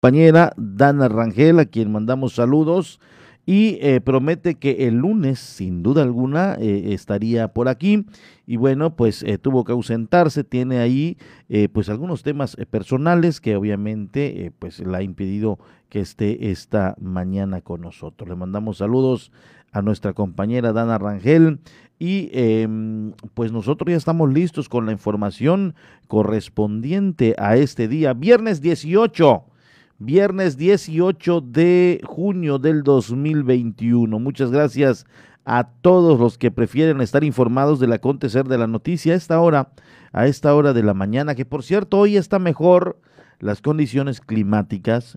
compañera Dana Rangel, a quien mandamos saludos y eh, promete que el lunes, sin duda alguna, eh, estaría por aquí. Y bueno, pues eh, tuvo que ausentarse, tiene ahí pues algunos temas personales que obviamente pues la ha impedido que esté esta mañana con nosotros. Le mandamos saludos a nuestra compañera Dana Rangel y em, pues nosotros ya estamos listos con la información correspondiente a este día, viernes 18 viernes 18 de junio del 2021. Muchas gracias a todos los que prefieren estar informados del acontecer de la noticia a esta hora, a esta hora de la mañana, que por cierto hoy está mejor las condiciones climáticas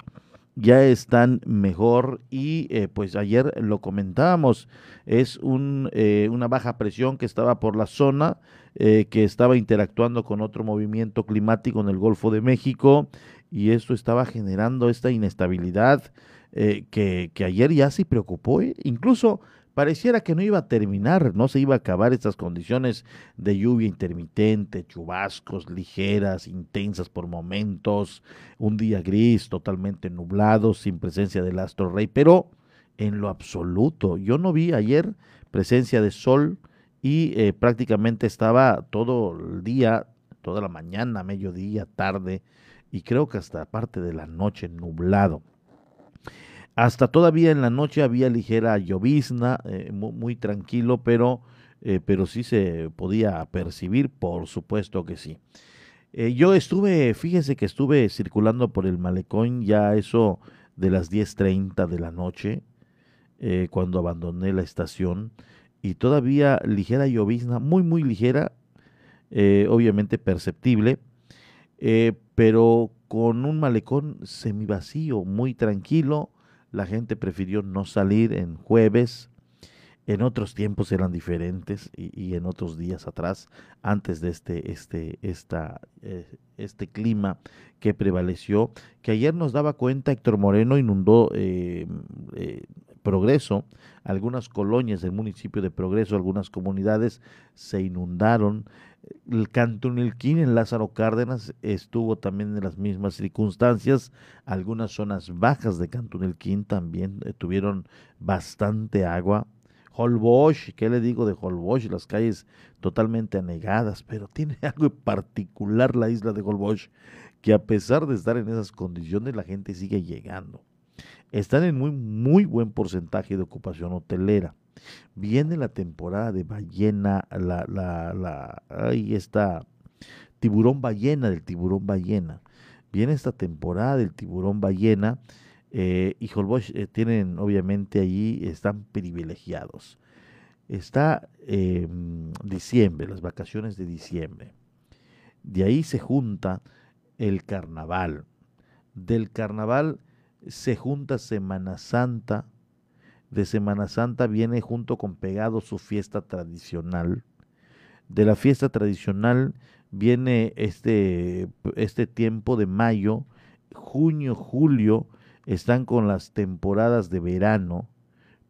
ya están mejor y eh, pues ayer lo comentábamos, es un, eh, una baja presión que estaba por la zona, eh, que estaba interactuando con otro movimiento climático en el Golfo de México y esto estaba generando esta inestabilidad eh, que, que, ayer ya se preocupó, ¿eh? incluso pareciera que no iba a terminar, no se iba a acabar estas condiciones de lluvia intermitente, chubascos ligeras, intensas por momentos, un día gris, totalmente nublado, sin presencia del astro rey, pero en lo absoluto, yo no vi ayer presencia de sol y eh, prácticamente estaba todo el día, toda la mañana, mediodía, tarde, y creo que hasta parte de la noche nublado. Hasta todavía en la noche había ligera llovizna, eh, muy, tranquilo, pero, eh, pero sí se podía percibir, por supuesto que sí. Eh, yo estuve, fíjese que estuve circulando por el malecón ya eso de las 10.30 de la noche, cuando abandoné la estación, y todavía ligera llovizna, muy, muy ligera, obviamente perceptible, pero con un malecón semivacío, muy tranquilo. La gente prefirió no salir en jueves. En otros tiempos eran diferentes y, en otros días atrás, antes de este, este, esta, eh, este clima que prevaleció, que ayer nos daba cuenta, Héctor Moreno inundó eh, eh, Progreso, algunas colonias del municipio de Progreso, algunas comunidades se inundaron, el Cantunilquín en Lázaro Cárdenas estuvo también en las mismas circunstancias. Algunas zonas bajas de Cantunilquín también eh, tuvieron bastante agua. Holbosch, ¿qué le digo de Holbosch? Las calles totalmente anegadas, pero tiene algo particular la isla de Holbosch, que a pesar de estar en esas condiciones, la gente sigue llegando. Están en muy, muy buen porcentaje de ocupación hotelera. Viene la temporada de ballena, la, la, la, ahí está, tiburón ballena, del tiburón ballena. Viene esta temporada del tiburón ballena eh, y Holbox eh, tienen, obviamente, allí están privilegiados. Está em, diciembre, las vacaciones de diciembre. De ahí se junta el carnaval. Del carnaval se junta Semana Santa, de Semana Santa viene junto con pegado su fiesta tradicional. De la fiesta tradicional viene este, este tiempo de mayo, junio, julio, están con las temporadas de verano.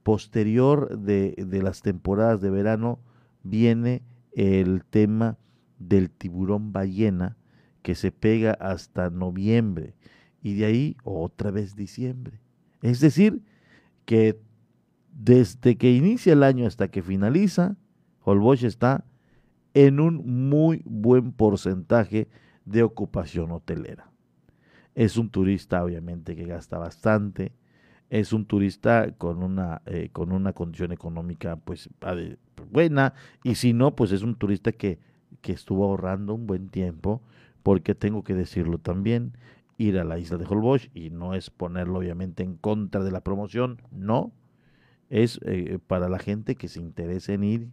Posterior de, de las temporadas de verano viene el tema del tiburón ballena que se pega hasta noviembre y de ahí otra vez diciembre. Es decir, que desde que inicia el año hasta que finaliza, Holbox está en un muy buen porcentaje de ocupación hotelera. Es un turista obviamente que gasta bastante, es un turista con una, eh, con una condición económica pues buena. Y si no pues es un turista que, que estuvo ahorrando un buen tiempo porque tengo que decirlo también, ir a la isla de Holbox y no es ponerlo obviamente en contra de la promoción, no, es eh, para la gente que se interese en ir,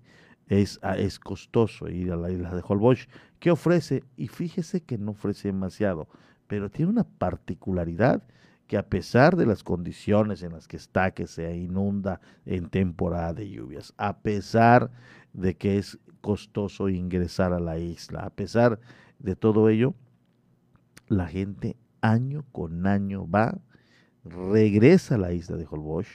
es, ah, es costoso ir a la isla de Holbox. ¿Qué ofrece? Y fíjese que no ofrece demasiado, pero tiene una particularidad que a pesar de las condiciones en las que está, que se inunda en temporada de lluvias, a pesar de que es costoso ingresar a la isla, a pesar de todo ello, la gente año con año va, regresa a la isla de Holbox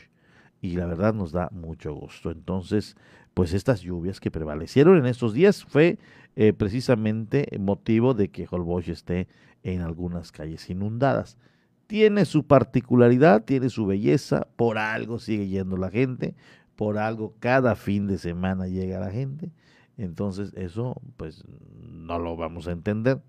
y la verdad nos da mucho gusto. Entonces, pues estas lluvias que prevalecieron en estos días fue eh, precisamente motivo de que Holbox esté en algunas calles inundadas. tiene su particularidad, tiene su belleza, por algo sigue yendo la gente, por algo cada fin de semana llega la gente. Entonces eso pues no lo vamos a entender.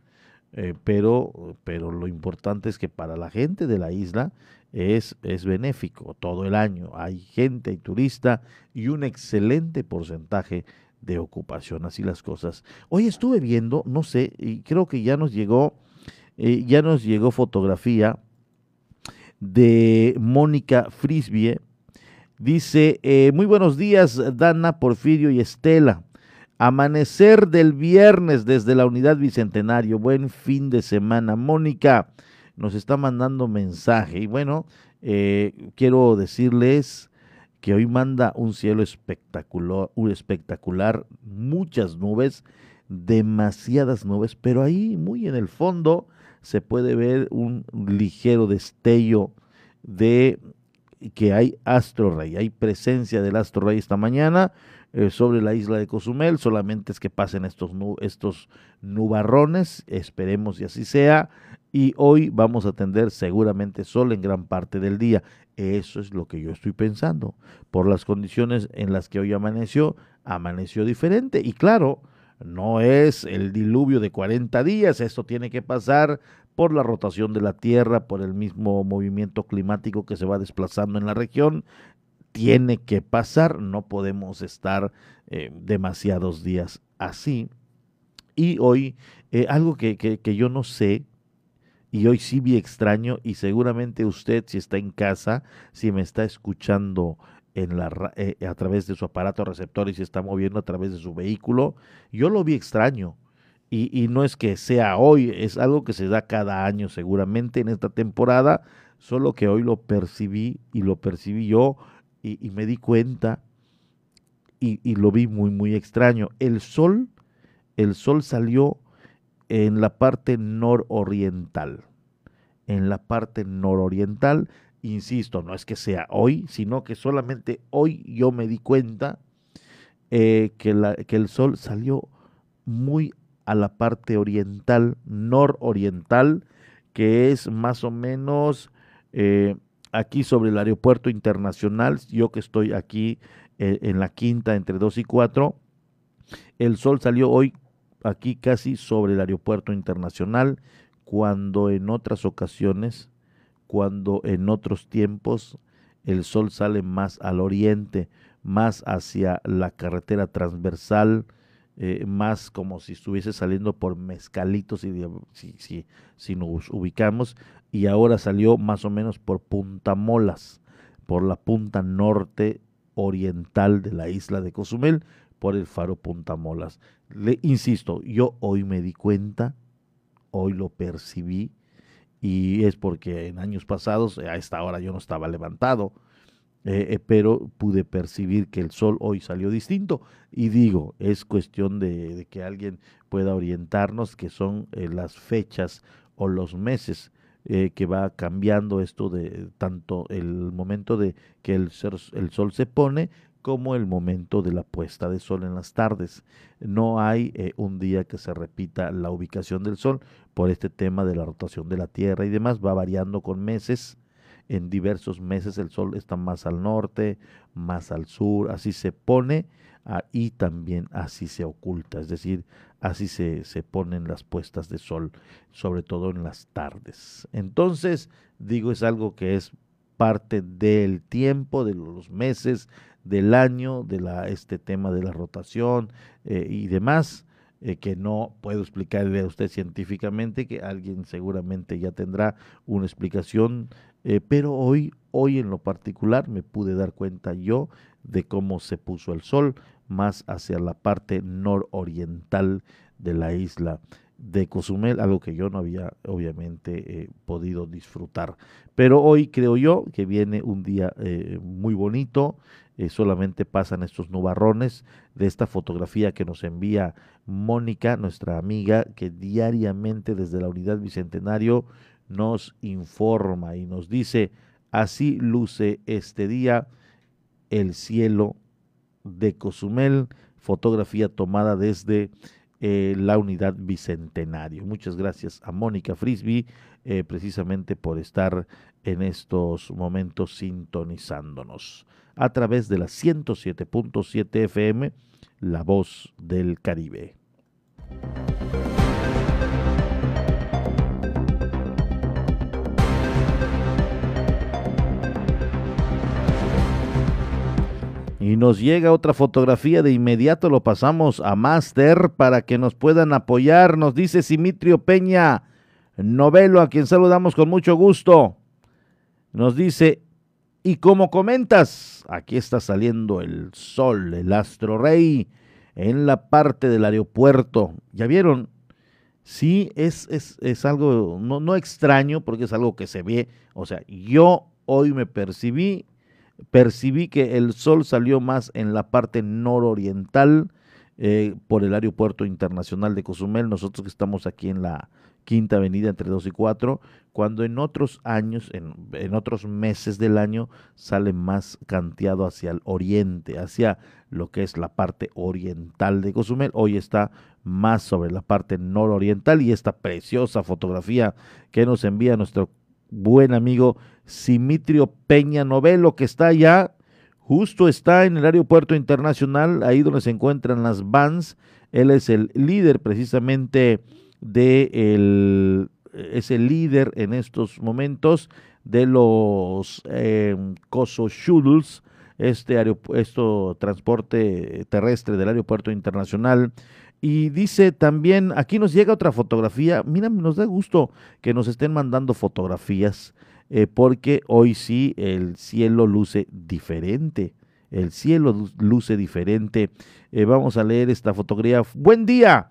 Eh, pero, pero lo importante es que para la gente de la isla es, es benéfico todo el año. Hay gente y turista y un excelente porcentaje de ocupación, así las cosas. Hoy estuve viendo, no sé, y creo que ya nos llegó, eh, ya nos llegó fotografía de Mónica Frisbie. Dice, eh, muy buenos días, Dana, Porfirio y Estela. Amanecer del viernes desde la unidad Bicentenario. Buen fin de semana. Mónica nos está mandando mensaje. Y bueno, eh, quiero decirles que hoy manda un cielo espectacular, un espectacular, muchas nubes, demasiadas nubes, pero ahí muy en el fondo se puede ver un ligero destello de que hay astro rey, hay presencia del astro rey esta mañana eh, sobre la isla de Cozumel, solamente es que pasen estos, estos nubarrones, esperemos y así sea, y hoy vamos a tener seguramente sol en gran parte del día. Eso es lo que yo estoy pensando. Por las condiciones en las que hoy amaneció, amaneció diferente. Y claro, no es el diluvio de 40 días, esto tiene que pasar por la rotación de la Tierra, por el mismo movimiento climático que se va desplazando en la región, tiene que pasar, no podemos estar eh, demasiados días así. Y hoy, eh, algo que, que, yo no sé, y hoy sí vi extraño, y seguramente usted si está en casa, si me está escuchando en la, eh, a través de su aparato receptor y se está moviendo a través de su vehículo, yo lo vi extraño. Y, y, no es que sea hoy, es algo que se da cada año seguramente en esta temporada, solo que hoy lo percibí y lo percibí yo y, me di cuenta y, lo vi muy, muy extraño. El sol, el sol salió en la parte nororiental. En la parte nororiental, insisto, no es que sea hoy, sino que solamente hoy yo me di cuenta eh, que, la, que, el sol salió muy a la parte oriental, nororiental, que es más o menos eh, aquí sobre el aeropuerto internacional, yo que estoy aquí eh, en la quinta entre 2 y 4, el sol salió hoy aquí casi sobre el aeropuerto internacional, cuando en otras ocasiones, cuando en otros tiempos el sol sale más al oriente, más hacia la carretera transversal, eh, más como si estuviese saliendo por mezcalitos, si, si, si nos ubicamos, y ahora salió más o menos por Punta Molas, por la punta norte oriental de la isla de Cozumel, por el faro Punta Molas. Le insisto, yo hoy me di cuenta, hoy lo percibí, y es porque en años pasados a esta hora yo no estaba levantado, eh, eh, pero pude percibir que el sol hoy salió distinto. Y digo, es cuestión de, que alguien pueda orientarnos, que son eh, las fechas o los meses eh, que va cambiando esto de tanto el momento de que el, el sol se pone como el momento de la puesta de sol en las tardes. No hay eh, un día que se repita la ubicación del sol por este tema de la rotación de la Tierra y demás, va variando con meses. En diversos meses el sol está más al norte, más al sur, así se pone ah, y también así se oculta, es decir, así se, se ponen las puestas de sol, sobre todo en las tardes. Entonces, digo, es algo que es parte del tiempo, de los meses, del año, de la, este tema de la rotación eh, y demás, eh, que no puedo explicarle a usted científicamente, que alguien seguramente ya tendrá una explicación, eh, pero hoy, hoy en lo particular me pude dar cuenta yo de cómo se puso el sol, más hacia la parte nororiental de la isla de Cozumel, algo que yo no había obviamente eh, podido disfrutar. Pero hoy creo yo que viene un día eh, muy bonito, eh, solamente pasan estos nubarrones de esta fotografía que nos envía Mónica, nuestra amiga, que diariamente desde la unidad Bicentenario nos informa y nos dice, así luce este día el cielo de Cozumel, fotografía tomada desde eh, la unidad Bicentenario. Muchas gracias a Mónica Frisby eh, precisamente por estar en estos momentos sintonizándonos a través de la 107.7 FM, La Voz del Caribe. Y nos llega otra fotografía, de inmediato lo pasamos a Master para que nos puedan apoyar. Nos dice Simitrio Peña, novelo, a quien saludamos con mucho gusto. Nos dice, y como comentas, aquí está saliendo el sol, el astro rey, en la parte del aeropuerto. ¿Ya vieron? Sí, es, es, es algo no, no extraño porque es algo que se ve. O sea, yo hoy me percibí percibí que el sol salió más en la parte nororiental eh, por el aeropuerto internacional de Cozumel, nosotros que estamos aquí en la quinta avenida entre 2 y 4, cuando en otros años, en, en, otros meses del año, sale más canteado hacia el oriente, hacia lo que es la parte oriental de Cozumel. Hoy está más sobre la parte nororiental y esta preciosa fotografía que nos envía nuestro buen amigo Simitrio Peña Novelo, que está allá, justo está en el aeropuerto internacional, ahí donde se encuentran las vans. Él es el líder precisamente de el, es el líder en estos de los eh, Coso Shuttles, este transporte terrestre del aeropuerto internacional. Y dice también, aquí nos llega otra fotografía, mira, nos da gusto que nos estén mandando fotografías eh, porque hoy sí el cielo luce diferente. El cielo luce diferente. Eh, vamos a leer esta fotografía. Buen día.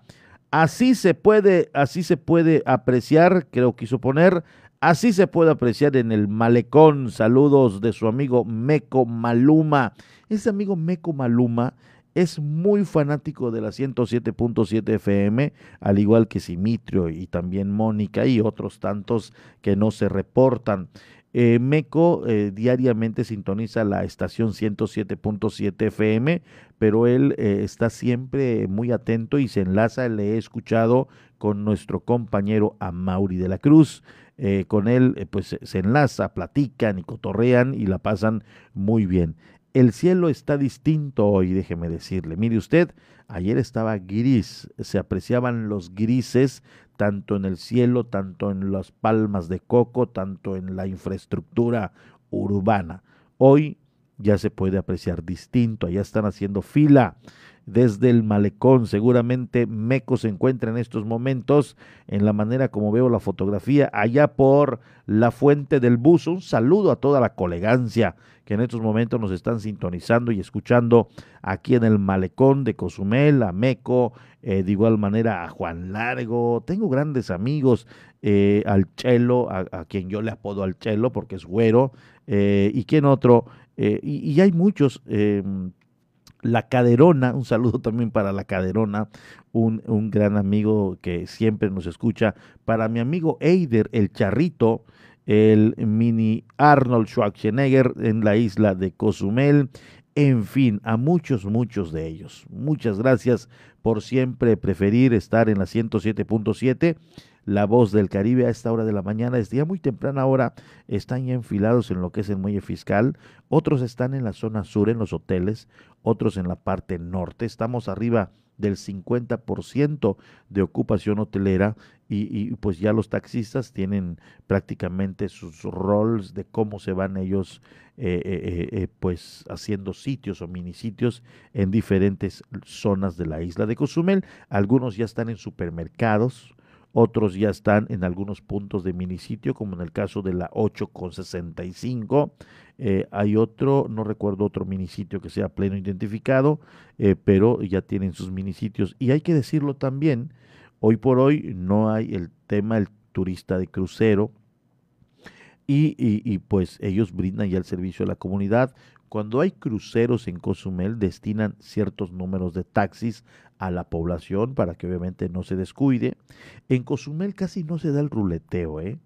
Así se puede, así se puede apreciar, creo que quiso poner, así se puede apreciar en el malecón. Saludos de su amigo Meco Maluma. Ese amigo Meco Maluma es muy fanático de la 107.7 FM, al igual que Simitrio y también Mónica y otros tantos que no se reportan. Eh, Meco eh, diariamente sintoniza la estación 107.7 FM, pero él eh, está siempre muy atento y se enlaza, le he escuchado con nuestro compañero Amauri de la Cruz. con él pues se enlaza, platican y cotorrean y la pasan muy bien. El cielo está distinto hoy, déjeme decirle. Mire usted, ayer estaba gris, se apreciaban los grises tanto en el cielo, tanto en las palmas de coco, tanto en la infraestructura urbana. Hoy ya se puede apreciar distinto, allá están haciendo fila desde el malecón. Seguramente Meco se encuentra en estos momentos en la manera como veo la fotografía allá por la fuente del buzo. Un saludo a toda la colegancia que en estos momentos nos están sintonizando y escuchando aquí en el malecón de Cozumel, a Meco, eh, de igual manera a Juan Largo. Tengo grandes amigos, eh, al Chelo, a, quien yo le apodo al Chelo porque es güero, eh, y quién otro, y, y, hay muchos em, la Caderona, un saludo también para La Caderona, un, un, gran amigo que siempre nos escucha. Para mi amigo Eider, el charrito, el mini Arnold Schwarzenegger en la isla de Cozumel. En fin, a muchos, muchos de ellos. Muchas gracias por siempre preferir estar en la 107.7 la voz del Caribe a esta hora de la mañana. Es día muy temprana hora, están ya enfilados en lo que es el muelle fiscal, otros están en la zona sur, en los hoteles, otros en la parte norte. Estamos arriba del 50% de ocupación hotelera y, pues ya los taxistas tienen prácticamente sus roles de cómo se van ellos eh, eh, eh, pues haciendo sitios o minisitios en diferentes zonas de la isla de Cozumel. Algunos ya están en supermercados, otros ya están en algunos puntos de minisitio, como en el caso de la 8 con 65. Eh, hay otro, no recuerdo otro minisitio que sea pleno identificado, eh, pero ya tienen sus minisitios. Y hay que decirlo también, hoy por hoy no hay el tema del turista de crucero, y, y, pues ellos brindan ya el servicio a la comunidad. Cuando hay cruceros en Cozumel, destinan ciertos números de taxis a la población para que obviamente no se descuide. En Cozumel casi no se da el ruleteo, ¿eh?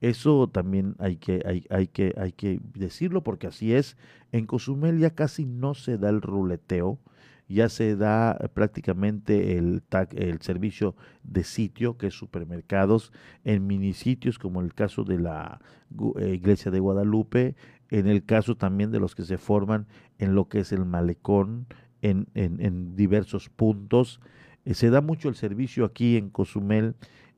Eso también hay que, hay, hay, que, hay que decirlo porque así es. En Cozumel ya casi no se da el ruleteo. ya se da prácticamente el, el servicio de sitio, que es supermercados, en minisitios como el caso de la eh, Iglesia de Guadalupe, en el caso también de los que se forman en lo que es el malecón, en, en, diversos puntos. Eh, se da mucho el servicio aquí en Cozumel,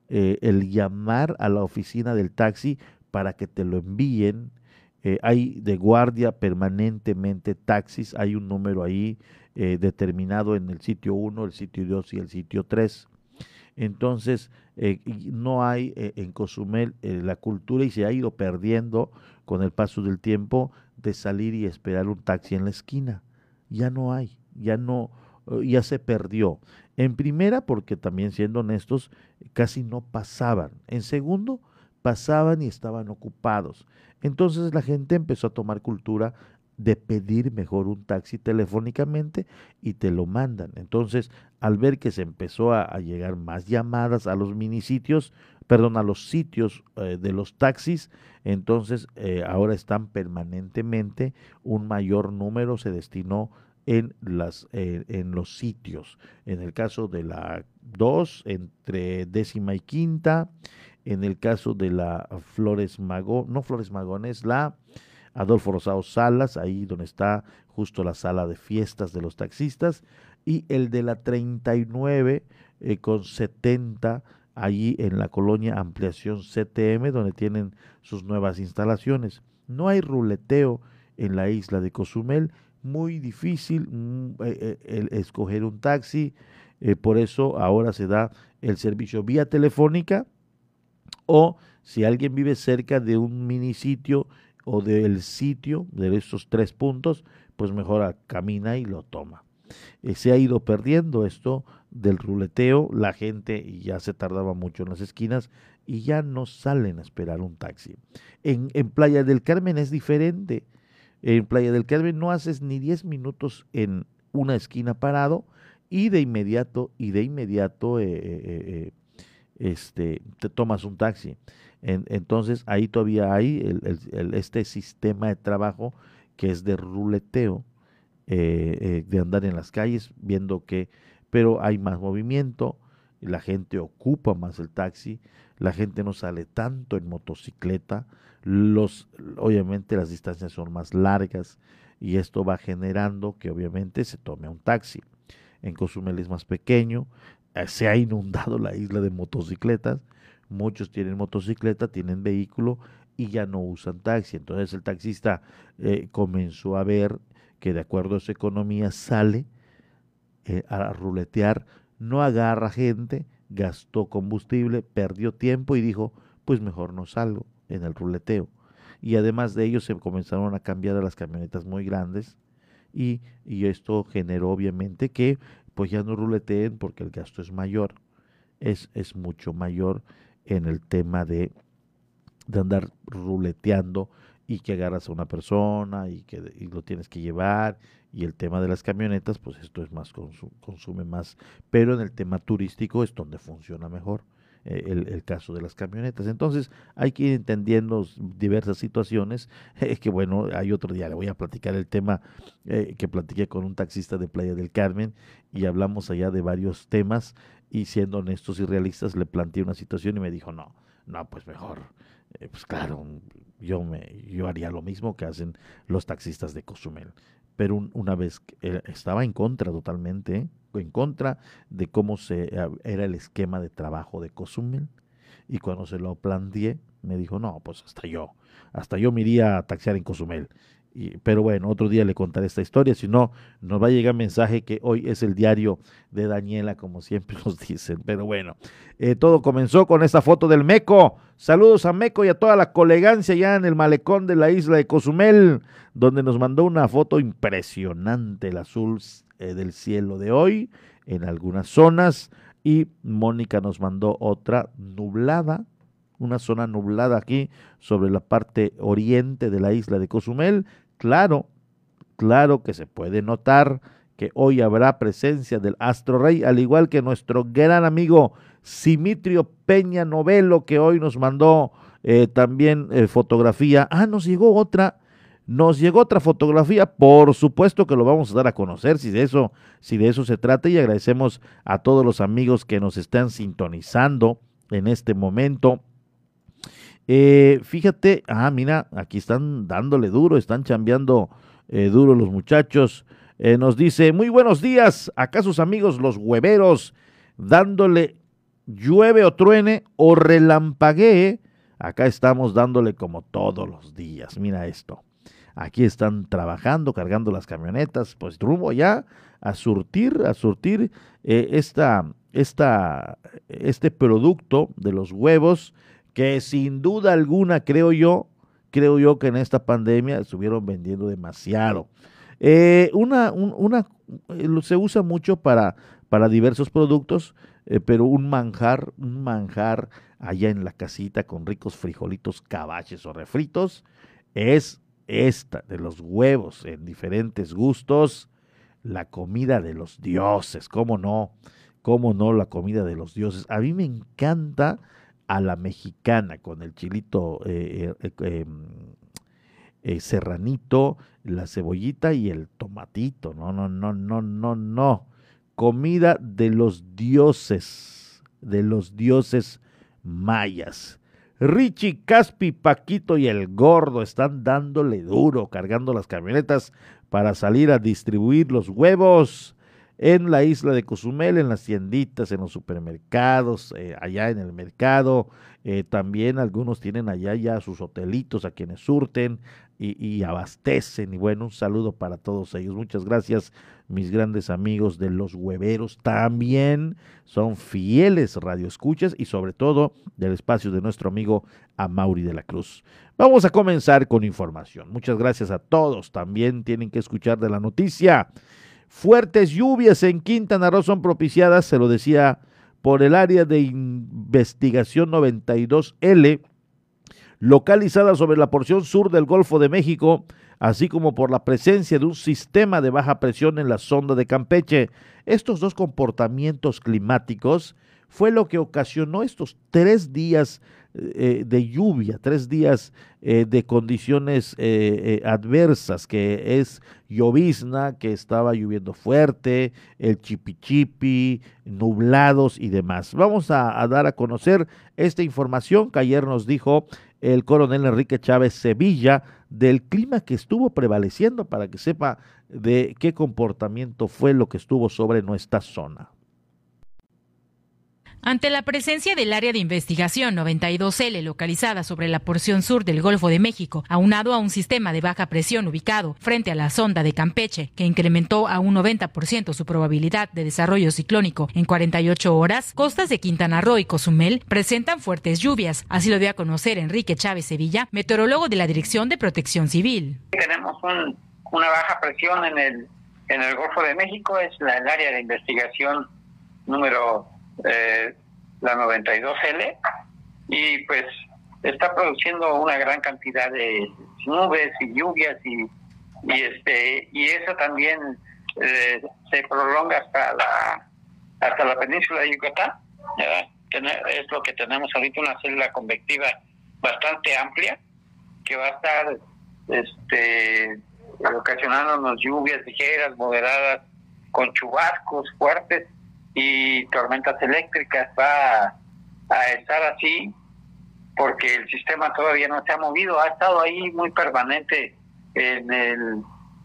eh, el llamar a la oficina del taxi para que te lo envíen. hay de guardia permanentemente taxis, hay un número ahí eh, determinado en el sitio 1, el sitio 2 y el sitio 3. Entonces, eh, no hay eh, en Cozumel la cultura y se ha ido perdiendo con el paso del tiempo de salir y esperar un taxi en la esquina. Ya no hay, ya no, ya se perdió. En primera, porque también siendo honestos, casi no pasaban. En segundo, pasaban y estaban ocupados. Entonces la gente empezó a tomar cultura de pedir mejor un taxi telefónicamente y te lo mandan. Entonces, al ver que se empezó a, llegar más llamadas a los minisitios, perdón, a los sitios eh, de los taxis, entonces eh, ahora están permanentemente, un mayor número se destinó en, las, eh, en los sitios. En el caso de la 2, entre décima y quinta, en el caso de la Flores Magón, no Flores Magones, la Adolfo Rosado Salas, ahí donde está justo la sala de fiestas de los taxistas, y el de la 39 eh, con 70 allí en la colonia Ampliación CTM, donde tienen sus nuevas instalaciones. No hay ruleteo en la isla de Cozumel, muy difícil mm, eh, eh, escoger un taxi, por eso ahora se da el servicio vía telefónica o si alguien vive cerca de un minisitio o del sitio de esos tres puntos, pues mejor camina y lo toma. Eh, se ha ido perdiendo esto del ruleteo, la gente ya se tardaba mucho en las esquinas y ya no salen a esperar un taxi. En, en Playa del Carmen es diferente. En Playa del Carmen no haces ni 10 minutos en una esquina parado y de inmediato, y de inmediato eh, eh, este, te tomas un taxi entonces ahí todavía hay el, este sistema de trabajo que es de ruleteo, eh, eh, de andar en las calles viendo que, pero hay más movimiento, la gente ocupa más el taxi, la gente no sale tanto en motocicleta, los, obviamente las distancias son más largas y esto va generando que obviamente se tome un taxi. En Cozumel es más pequeño, se ha inundado la isla de motocicletas, muchos tienen motocicleta, tienen vehículo y ya no usan taxi. Entonces el taxista eh, comenzó a ver que de acuerdo a su economía sale eh, a ruletear, no agarra gente, gastó combustible, perdió tiempo y dijo, pues mejor no salgo en el ruleteo. Y además de ello se comenzaron a cambiar a las camionetas muy grandes y, y esto generó obviamente que pues ya no ruleteen porque el gasto es mayor, es, es mucho mayor en el tema de, de andar ruleteando y que agarras a una persona y que lo tienes que llevar y el tema de las camionetas pues esto es más consume más pero en el tema turístico es donde funciona mejor eh, el, caso de las camionetas entonces hay que ir entendiendo diversas situaciones que bueno hay otro día le voy a platicar el tema eh, que platiqué con un taxista de Playa del Carmen y hablamos allá de varios temas y siendo honestos y realistas le planteé una situación y me dijo, no, no, pues mejor, eh, pues claro, yo, me, yo haría lo mismo que hacen los taxistas de Cozumel. Pero una vez estaba en contra totalmente, en contra de cómo se, era el esquema de trabajo de Cozumel. Y cuando se lo planteé, me dijo, no, pues hasta yo, hasta yo me iría a taxiar en Cozumel pero bueno, otro día le contaré esta historia, si no, nos va a llegar mensaje que hoy es el diario de Daniela, como siempre nos dicen. Pero bueno, eh, todo comenzó con esta foto del Meco. Saludos a Meco y a toda la colegancia ya en el malecón de la isla de Cozumel, donde nos mandó una foto impresionante, el azul eh, del cielo de hoy en algunas zonas. Y Mónica nos mandó otra nublada, una zona nublada aquí sobre la parte oriente de la isla de Cozumel, Claro, claro que se puede notar que hoy habrá presencia del Astro Rey, al igual que nuestro gran amigo Simitrio Peña Novelo, que hoy nos mandó eh, también eh, fotografía. Ah, nos llegó otra, Nos llegó otra fotografía, por supuesto que lo vamos a dar a conocer si de eso, si de eso se trata y agradecemos a todos los amigos que nos están sintonizando en este momento. Eh, fíjate, ah, mira, aquí están dándole duro, están chambeando eh, duro los muchachos. Eh, nos dice, muy buenos días, acá sus amigos los hueveros, dándole llueve o truene o relampaguee. Acá estamos dándole como todos los días. Mira esto. Aquí están trabajando, cargando las camionetas, pues rumbo ya a surtir, a surtir esta, esta, este producto de los huevos que sin duda alguna creo yo, creo yo que en esta pandemia estuvieron vendiendo demasiado. Eh, una, una, eh, se usa mucho para, para diversos productos, pero un manjar, un manjar allá en la casita con ricos frijolitos, cabaches o refritos, es esta de los huevos en diferentes gustos, la comida de los dioses, ¿cómo no? ¿Cómo no la comida de los dioses? A mí me encanta a la mexicana con el chilito eh, eh, eh, em, serranito, la cebollita y el tomatito. No, no, no, no, no, no. Comida de los dioses, de los dioses mayas. Richie, Caspi, Paquito y el Gordo están dándole duro, cargando las camionetas para salir a distribuir los huevos en la isla de Cozumel, en las tienditas, en los supermercados, eh, allá en el mercado. Eh, también algunos tienen allá ya sus hotelitos a quienes surten y, abastecen. Y bueno, un saludo para todos ellos. Muchas gracias, mis grandes amigos de los hueveros. También son fieles radioescuchas y sobre todo del espacio de nuestro amigo Amauri de la Cruz. Vamos a comenzar con información. Muchas gracias a todos. También tienen que escuchar de la noticia. Fuertes lluvias en Quintana Roo son propiciadas, se lo decía, por el área de investigación 92L localizada sobre la porción sur del Golfo de México, así como por la presencia de un sistema de baja presión en la sonda de Campeche. Estos dos comportamientos climáticos fue lo que ocasionó estos tres días eh, de lluvia, tres días eh, de condiciones eh, adversas, que es llovizna, que estaba lloviendo fuerte, el chipichipi, nublados y demás. Vamos a, a dar a conocer esta información que ayer nos dijo el coronel Enrique Chávez Sevilla del clima que estuvo prevaleciendo para que sepa de qué comportamiento fue lo que estuvo sobre nuestra zona. Ante la presencia del área de investigación 92L localizada sobre la porción sur del Golfo de México, aunado a un sistema de baja presión ubicado frente a la sonda de Campeche, que incrementó a un 90% su probabilidad de desarrollo ciclónico en 48 horas, costas de Quintana Roo y Cozumel presentan fuertes lluvias. Así lo dio a conocer Enrique Chávez Sevilla, meteorólogo de la Dirección de Protección Civil. Tenemos una baja presión en el, Golfo de México, es la, el área de investigación número eh, la 92L, y pues está produciendo una gran cantidad de nubes y lluvias y, y este y eso también eh, se prolonga hasta la hasta la península de Yucatán es lo que tenemos ahorita una célula convectiva bastante amplia que va a estar este ocasionándonos lluvias ligeras moderadas con chubascos fuertes y tormentas eléctricas va a, estar así porque el sistema todavía no se ha movido, ha estado ahí muy permanente en el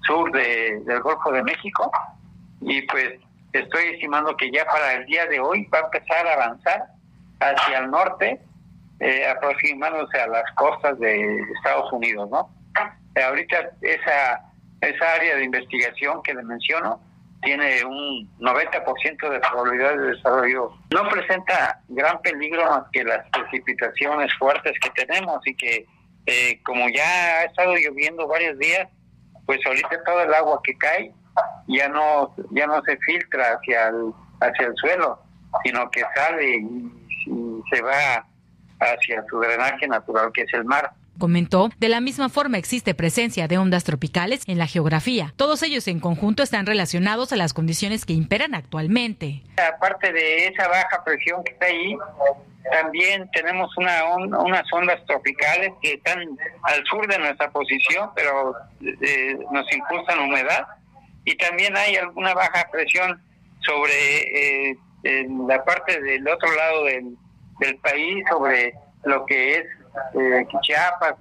sur de, del Golfo de México y pues estoy estimando que ya para el día de hoy va a empezar a avanzar hacia el norte, eh, aproximándose a las costas de Estados Unidos, ¿no? Ahorita esa, esa área de investigación que le menciono tiene un 90% de probabilidad de desarrollo. No presenta gran peligro más que las precipitaciones fuertes que tenemos y que eh, como ya ha estado lloviendo varios días, pues ahorita todo el agua que cae ya no ya no se filtra hacia el hacia el suelo, sino que sale y se va hacia su drenaje natural que es el mar. Comentó, de la misma forma existe presencia de ondas tropicales en la geografía. Todos ellos en conjunto están relacionados a las condiciones que imperan actualmente. Aparte de esa baja presión que está ahí, también tenemos una unas ondas tropicales que están al sur de nuestra posición, pero eh, nos impulsan humedad. Y también hay alguna baja presión sobre eh, la parte del otro lado del, del país, sobre lo que es eh, Chiapas.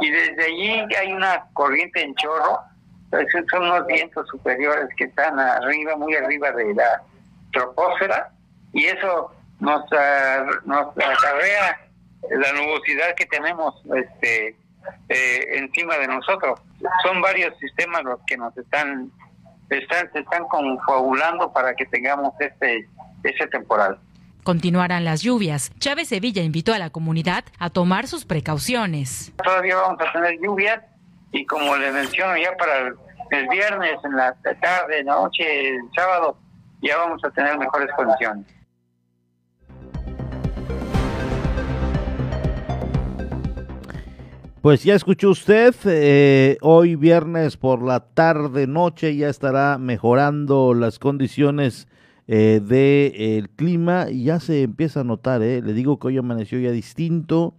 Y, desde allí hay una corriente en chorro. son unos vientos superiores que están arriba, muy arriba de la troposfera. Y eso nos, uh, nos acarrea la nubosidad que tenemos este eh, encima de nosotros. Son varios sistemas los que nos están, están se están confabulando para que tengamos este ese temporal. Continuarán las lluvias. Chávez Sevilla invitó a la comunidad a tomar sus precauciones. Todavía vamos a tener lluvias y como le menciono ya para el, viernes, en la tarde, noche, el sábado, ya vamos a tener mejores condiciones. Pues ya escuchó usted, eh, hoy viernes por la tarde noche ya estará mejorando las condiciones eh, del clima y ya se empieza a notar, eh. le digo que hoy amaneció ya distinto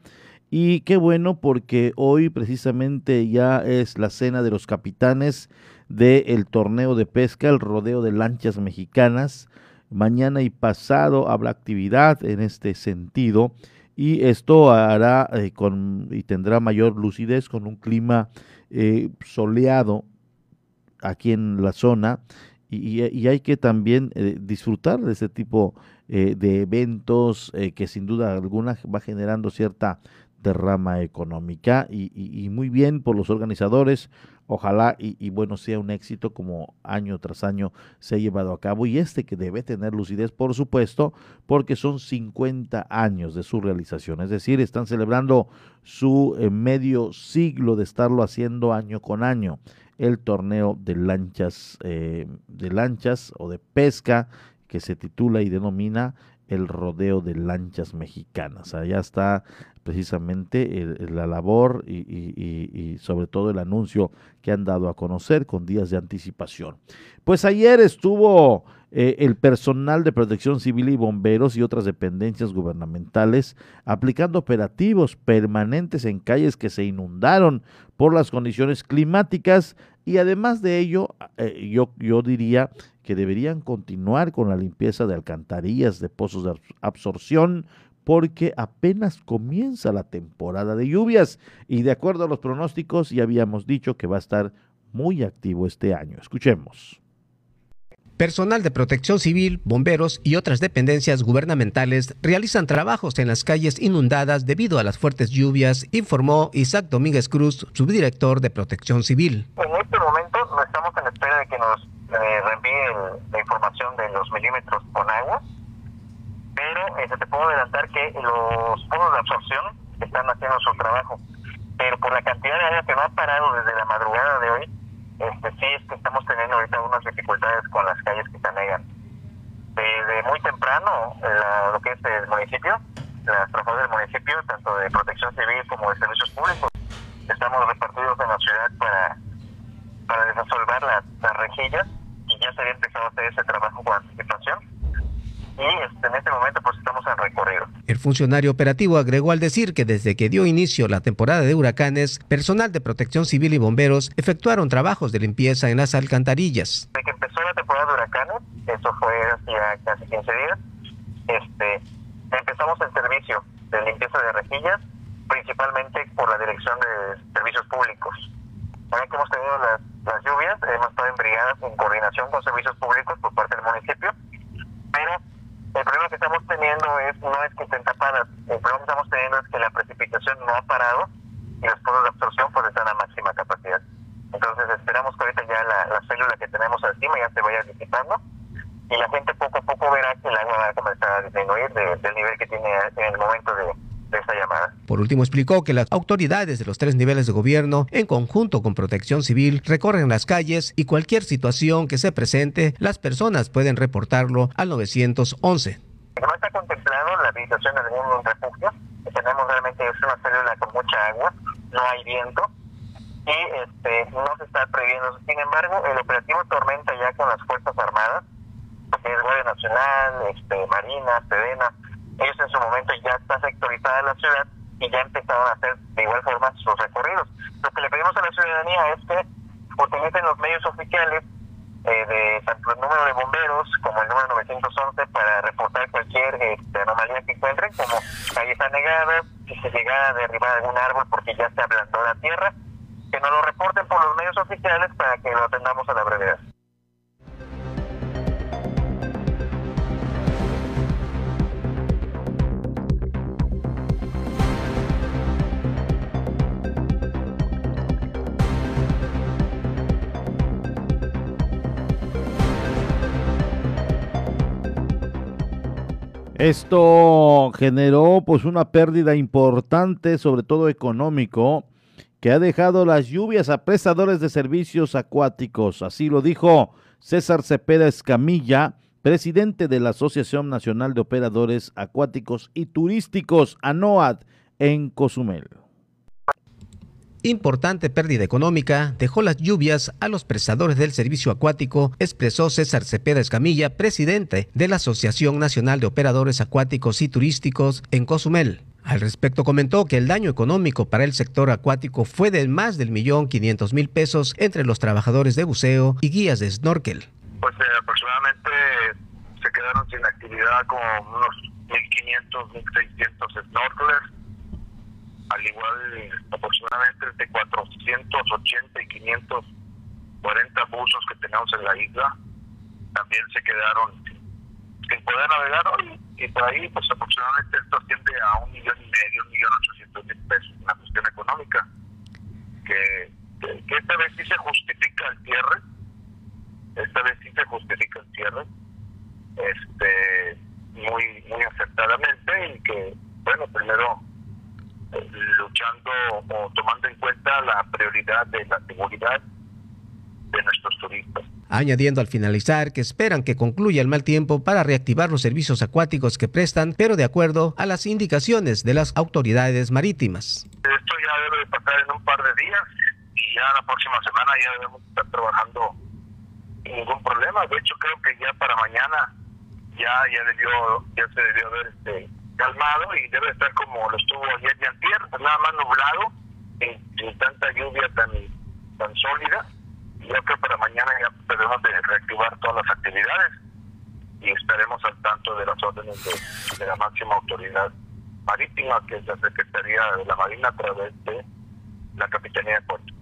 y qué bueno porque hoy precisamente ya es la cena de los capitanes del torneo de pesca, el rodeo de lanchas mexicanas. Mañana y pasado habrá actividad en este sentido y esto hará eh, con, y tendrá mayor lucidez con un clima eh, soleado aquí en la zona y, y hay que también eh, disfrutar de ese tipo de eventos que sin duda alguna va generando cierta derrama económica y, muy bien por los organizadores ojalá y, bueno sea un éxito como año tras año se ha llevado a cabo y este que debe tener lucidez por supuesto porque son 50 años de su realización. Es decir están celebrando su eh, medio siglo de estarlo haciendo año con año. El torneo de lanchas eh, de lanchas o de pesca que se titula y denomina el rodeo de lanchas mexicanas. Allá está precisamente la labor y, sobre todo el anuncio que han dado a conocer con días de anticipación. Pues ayer estuvo eh, el personal de protección civil y bomberos y otras dependencias gubernamentales aplicando operativos permanentes en calles que se inundaron por las condiciones climáticas y además de ello, eh, yo, yo diría que deberían continuar con la limpieza de alcantarillas, de pozos de absorción, porque apenas comienza la temporada de lluvias y de acuerdo a los pronósticos ya habíamos dicho que va a estar muy activo este año. Escuchemos. Personal de protección civil, bomberos y otras dependencias gubernamentales realizan trabajos en las calles inundadas debido a las fuertes lluvias, informó Isaac Domínguez Cruz, subdirector de protección civil. En este momento no estamos en espera de que nos eh, reenvíen la información de los milímetros con agua pero este, te puedo adelantar que los pozos de absorción están haciendo su trabajo. Pero por la cantidad de agua que no ha parado desde la madrugada de hoy, este, sí es que estamos teniendo ahorita unas dificultades con las calles que se anegan. Desde muy temprano, lo que es el municipio, las trabajadores del municipio, tanto de protección civil como de servicios públicos, estamos repartidos en la ciudad para, para desasolvar las, las rejillas y ya se había empezado a hacer ese trabajo con anticipación y este, en este momento pues estamos en recorrido. El funcionario operativo agregó al decir que desde que dio inicio la temporada de huracanes, personal de protección civil y bomberos efectuaron trabajos de limpieza en las alcantarillas. Desde que empezó la temporada de huracanes, eso fue hace casi 15 días, este, empezamos el servicio de limpieza de rejillas, principalmente por la Dirección de Servicios Públicos. Ahora que hemos tenido las, las lluvias, hemos estado en brigadas en coordinación con servicios públicos por parte del municipio, pero el problema que estamos teniendo es no es que estén tapadas, el problema que estamos teniendo es que la precipitación no ha parado y los pozos de absorción pues están a máxima capacidad. Entonces esperamos que ahorita ya la, célula que tenemos encima ya se vaya disipando y la gente poco a poco verá que el agua va a comenzar a disminuir del nivel que tiene en el momento de, llamada. Por último, explicó que las autoridades de los tres niveles de gobierno, en conjunto con Protección Civil, recorren las calles y cualquier situación que se presente, las personas pueden reportarlo al 911. No está contemplado la habilitación de algún refugio. Tenemos realmente es una célula con mucha agua, no hay viento y este, no se está previendo. Sin embargo, el operativo Tormenta ya con las Fuerzas Armadas, que es Guardia Nacional, este, Marina, Sedena, ellos en su momento ya está sectorizada la ciudad y ya empezaron a hacer de igual forma sus recorridos. Lo que le pedimos a la ciudadanía es que utilicen los medios oficiales eh, de tanto el número de bomberos como el número 911 para reportar cualquier este, anomalía que encuentren, como calles anegadas, si se llega a derribar algún árbol porque ya se ablandó la tierra, que nos lo reporten por los medios oficiales para que lo atendamos a la brevedad. Esto generó pues una pérdida importante, sobre todo económico, que ha dejado las lluvias a prestadores de servicios acuáticos. Así lo dijo César Cepeda Escamilla, presidente de la Asociación Nacional de Operadores Acuáticos y Turísticos, ANOAD, en Cozumel. Importante pérdida económica dejó las lluvias a los prestadores del servicio acuático, expresó César Cepeda Escamilla, presidente de la Asociación Nacional de Operadores Acuáticos y Turísticos en Cozumel. Al respecto comentó que el daño económico para el sector acuático fue de más del millón quinientos mil pesos entre los trabajadores de buceo y guías de snorkel. Pues eh, aproximadamente se quedaron sin actividad como unos 1.500, 1.600 snorkelers al igual aproximadamente entre 480 y 540 buzos que tenemos en la isla también se quedaron sin poder navegar hoy y por ahí pues aproximadamente esto asciende a un millón y medio, un millón ochocientos mil pesos, una cuestión económica que, que, esta vez sí se justifica el cierre, esta vez sí se justifica el cierre, este muy muy acertadamente y que bueno primero luchando o tomando en cuenta la prioridad de la seguridad de nuestros turistas. Añadiendo al finalizar que esperan que concluya el mal tiempo para reactivar los servicios acuáticos que prestan, pero de acuerdo a las indicaciones de las autoridades marítimas. Esto ya debe de pasar en un par de días y ya la próxima semana ya debemos estar trabajando sin ningún problema. De hecho, creo que ya para mañana ya ya debió ya se debió ver este calmado y debe estar como lo estuvo ayer y antier, nada más nublado, sin, tanta lluvia tan, tan sólida. Creo que para mañana ya debemos de reactivar todas las actividades y estaremos al tanto de las órdenes de, de la máxima autoridad marítima, que es la Secretaría de la Marina a través de la Capitanía de Puerto.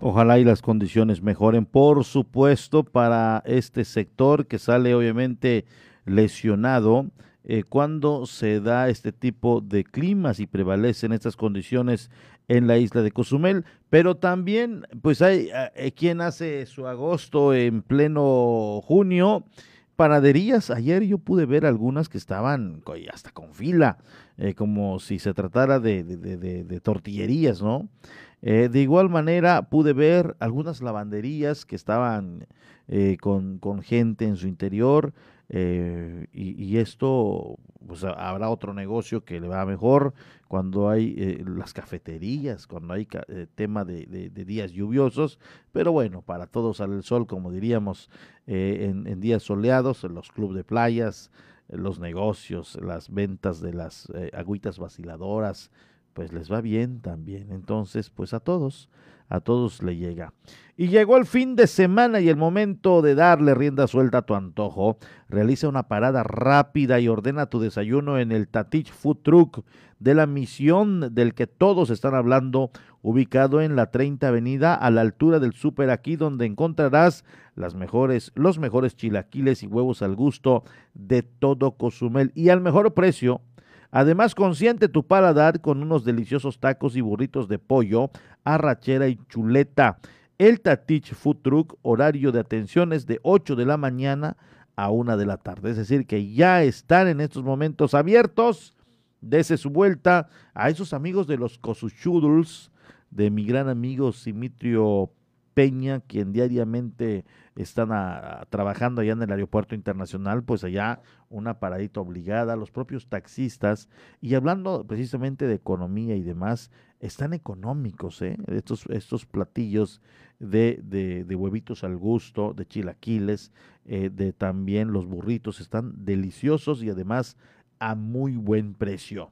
Ojalá y las condiciones mejoren, por supuesto, para este sector que sale obviamente lesionado eh, cuando se da este tipo de climas y prevalecen estas condiciones en la isla de Cozumel, pero también pues hay eh, quien hace su agosto en pleno junio, panaderías, ayer yo pude ver algunas que estaban hasta con fila, eh, como si se tratara de, de, tortillerías, ¿no? de igual manera pude ver algunas lavanderías que estaban con, con, gente en su interior, eh, y, esto, pues habrá otro negocio que le va mejor cuando hay eh, las cafeterías, cuando hay eh, tema de, días lluviosos, pero bueno, para todos sale el sol, como diríamos, en, días soleados, en los clubes de playas, los negocios, las ventas de las agüitas vaciladoras, pues les va bien también. Entonces, pues a todos, a todos le llega. Y llegó el fin de semana y el momento de darle rienda suelta a tu antojo. Realiza una parada rápida y ordena tu desayuno en el Tatich Food Truck de la misión del que todos están hablando, ubicado en la 30 Avenida a la altura del Super aquí donde encontrarás las mejores, los mejores chilaquiles y huevos al gusto de todo Cozumel y al mejor precio Además, consiente tu paladar con unos deliciosos tacos y burritos de pollo, arrachera y chuleta. El Tatich Food Truck, horario de atenciones de 8 de la mañana a 1 de la tarde. Es decir, que ya están en estos momentos abiertos. Dese su vuelta a esos amigos de los Cosuchudles, de mi gran amigo Simitrio Peña, quien diariamente están trabajando allá en el aeropuerto internacional, pues allá una paradita obligada, los propios taxistas, y hablando precisamente de economía y demás, están económicos, ¿eh? estos, estos platillos de, de, huevitos al gusto, de chilaquiles, eh, de también los burritos, están deliciosos y además a muy buen precio.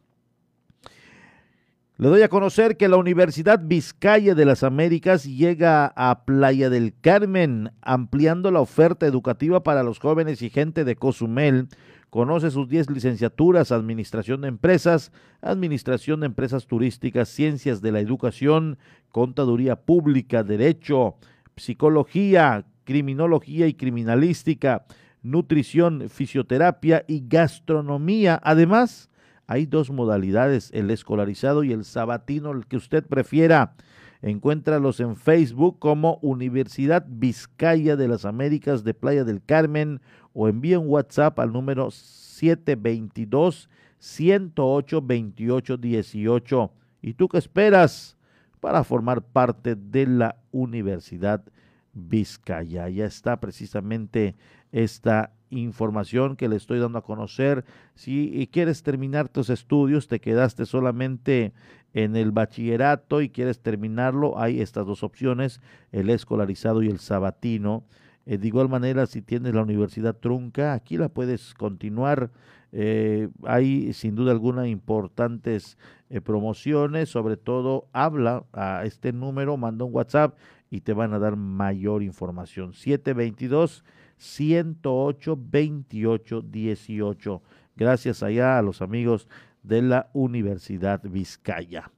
Le doy a conocer que la Universidad Vizcaya de las Américas llega a Playa del Carmen, ampliando la oferta educativa para los jóvenes y gente de Cozumel. Conoce sus 10 licenciaturas, Administración de Empresas, Administración de Empresas Turísticas, Ciencias de la Educación, Contaduría Pública, Derecho, Psicología, Criminología y Criminalística, Nutrición, Fisioterapia y Gastronomía. Además, hay dos modalidades, el escolarizado y el sabatino, el que usted prefiera. Encuéntralos en Facebook como Universidad Vizcaya de las Américas de Playa del Carmen o envíe un WhatsApp al número 722 108 28 18. ¿Y tú qué esperas para formar parte de la Universidad Vizcaya? Ya está precisamente esta información que le estoy dando a conocer. Si quieres terminar tus estudios, te quedaste solamente en el bachillerato y quieres terminarlo, hay estas dos opciones, el escolarizado y el sabatino. Eh, de igual manera, si tienes la universidad trunca, aquí la puedes continuar. Eh, hay sin duda alguna importantes eh, promociones, sobre todo habla a este número, manda un WhatsApp y te van a dar mayor información. 722 108 28 18. Gracias allá a los amigos de la Universidad Vizcaya.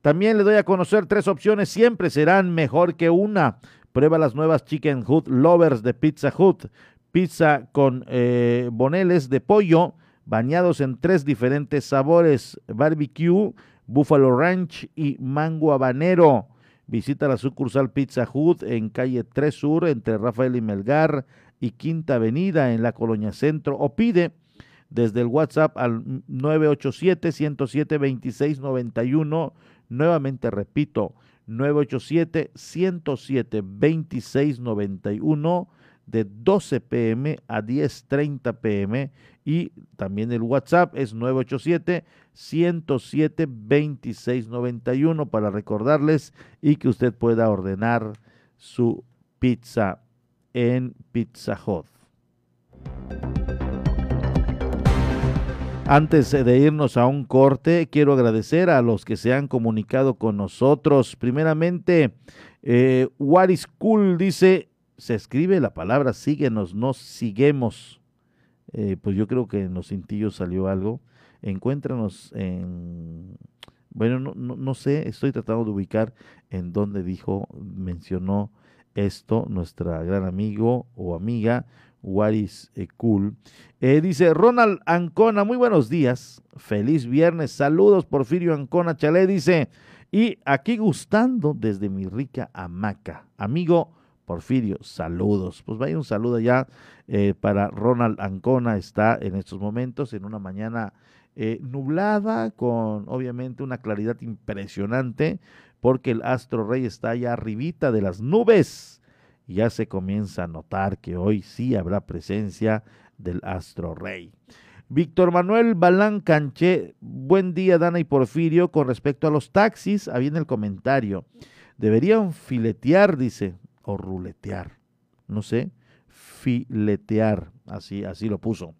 También le doy a conocer tres opciones, siempre serán mejor que una. Prueba las nuevas Chicken Hut Lovers de Pizza Hut. Pizza con eh, boneles de pollo bañados en tres diferentes sabores, barbecue, buffalo ranch y mango habanero. Visita la sucursal Pizza Hut en calle 3 Sur entre Rafael y Melgar y Quinta Avenida en la Colonia Centro o pide desde el WhatsApp al 987-107-2691. Nuevamente repito, 987-107-2691 de 12 pm a 10.30 pm y también el WhatsApp es 987-107-2691 para recordarles y que usted pueda ordenar su pizza en Pizza Hut. Antes de irnos a un corte, quiero agradecer a los que se han comunicado con nosotros. Primeramente, eh, What is cool dice, se escribe la palabra síguenos, no siguemos. Eh, pues yo creo que en los cintillos salió algo. Encuéntranos en, bueno, no, no, no sé, estoy tratando de ubicar en dónde dijo, mencionó esto nuestra gran amigo o amiga Waris eh, Cool. Eh, dice Ronald Ancona, muy buenos días, feliz viernes, saludos Porfirio Ancona Chalé, dice, y aquí gustando desde mi rica hamaca, amigo Porfirio, saludos. Pues vaya un saludo ya eh, para Ronald Ancona, está en estos momentos en una mañana nublada, con obviamente una claridad impresionante, porque el astro rey está allá arribita de las nubes. Ya se comienza a notar que hoy sí habrá presencia del astro rey. Víctor Manuel Balán Canché, buen día Dana y Porfirio, con respecto a los taxis, ahí en el comentario, deberían filetear, dice, o ruletear, no sé, filetear, así, así lo puso.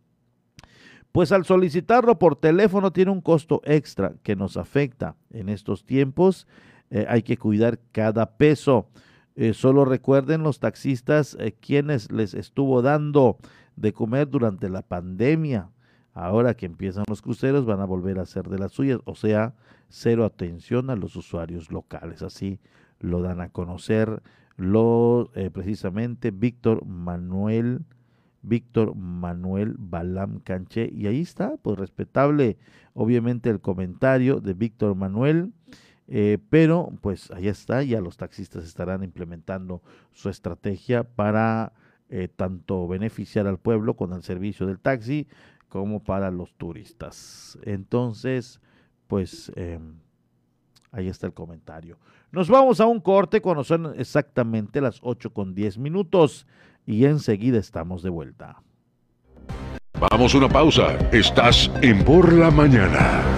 Pues al solicitarlo por teléfono tiene un costo extra que nos afecta en estos tiempos eh, hay que cuidar cada peso. Eh, solo recuerden los taxistas eh, quienes les estuvo dando de comer durante la pandemia. Ahora que empiezan los cruceros van a volver a hacer de las suyas, o sea, cero atención a los usuarios locales. Así lo dan a conocer lo, precisamente Víctor Manuel, Víctor Manuel Balam Canché. Y ahí está, pues respetable, obviamente, el comentario de Víctor Manuel. Eh, pero pues ahí está, ya los taxistas estarán implementando su estrategia para eh, tanto beneficiar al pueblo con el servicio del taxi como para los turistas. Entonces, pues em, Ahí está el comentario. Nos vamos a un corte cuando son exactamente las 8 con 10 minutos y enseguida estamos de vuelta. Vamos a una pausa. Estás en Por la Mañana.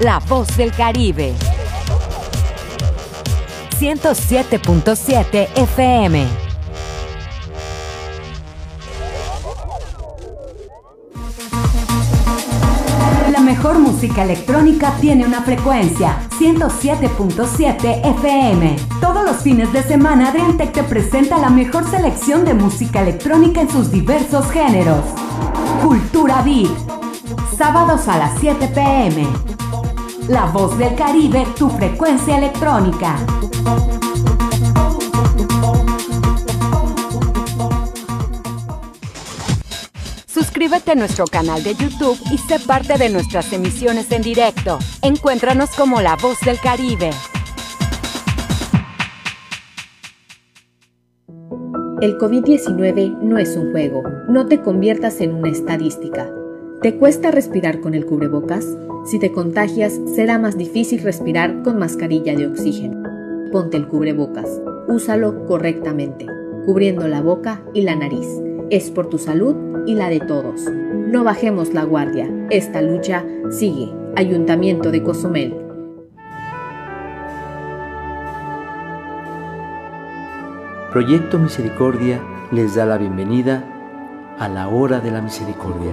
La voz del Caribe. 107.7 FM. mejor música electrónica tiene una frecuencia 107.7 FM. Todos los fines de semana Adriantec te presenta la mejor selección de música electrónica en sus diversos géneros. Cultura Beat. Sábados a las 7 pm. La voz del Caribe, tu frecuencia electrónica. Suscríbete a nuestro canal de YouTube y sé parte de nuestras emisiones en directo. Encuéntranos como La Voz del Caribe. El COVID-19 no es un juego. No te conviertas en una estadística. ¿Te cuesta respirar con el cubrebocas? Si te contagias, será más difícil respirar con mascarilla de oxígeno. Ponte el cubrebocas. Úsalo correctamente, cubriendo la boca y la nariz. Es por tu salud y la de todos. No bajemos la guardia. Esta lucha sigue. Ayuntamiento de Cozumel. Proyecto Misericordia les da la bienvenida a la hora de la misericordia.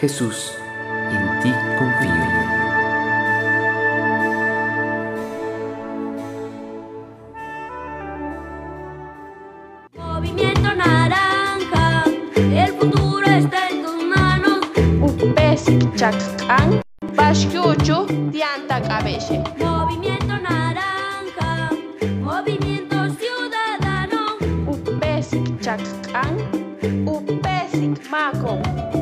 Jesús, en ti confío. Chacán, Pashkuchu, Tianta Cabelle. Movimiento Naranja, Movimiento Ciudadano. Upesic Chacán, Upesic Maco.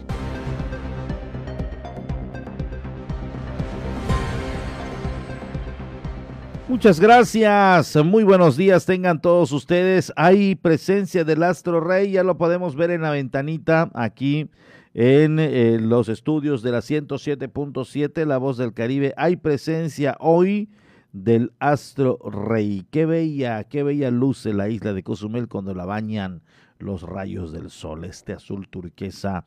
Muchas gracias. Muy buenos días tengan todos ustedes. Hay presencia del Astro Rey, ya lo podemos ver en la ventanita aquí en eh, los estudios de la 107.7, La Voz del Caribe. Hay presencia hoy del Astro Rey. Qué bella, qué bella luce la isla de Cozumel cuando la bañan los rayos del sol. Este azul turquesa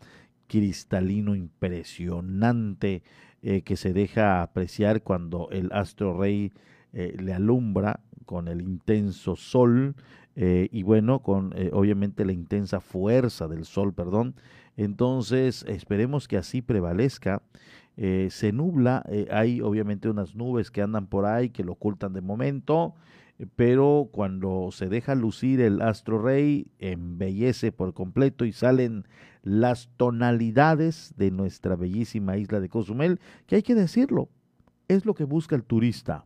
cristalino impresionante eh, que se deja apreciar cuando el Astro Rey eh, le alumbra con el intenso sol eh, y bueno, con eh, obviamente la intensa fuerza del sol, perdón. Entonces, esperemos que así prevalezca. se nubla, hay obviamente unas nubes que andan por ahí que lo ocultan de momento, pero cuando se deja lucir el astro rey, embellece por completo y salen las tonalidades de nuestra bellísima isla de Cozumel, que hay que decirlo, es lo que busca el turista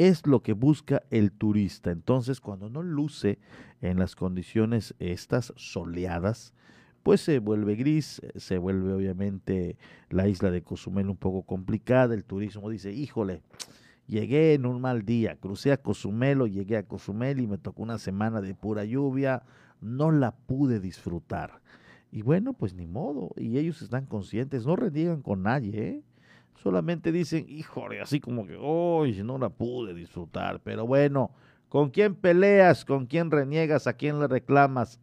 es lo que busca el turista. Entonces, cuando no luce en las condiciones estas soleadas, pues se vuelve gris, se vuelve obviamente la isla de Cozumel un poco complicada, el turismo dice, híjole, llegué en un mal día, crucé a Cozumel o llegué a Cozumel y me tocó una semana de pura lluvia, no la pude disfrutar. Y bueno, pues ni modo, y ellos están conscientes, no reniegan con nadie, ¿eh? Solamente dicen, híjole, así como que, hoy no la pude disfrutar, pero bueno, ¿con quién peleas? ¿Con quién reniegas? ¿A quién le reclamas?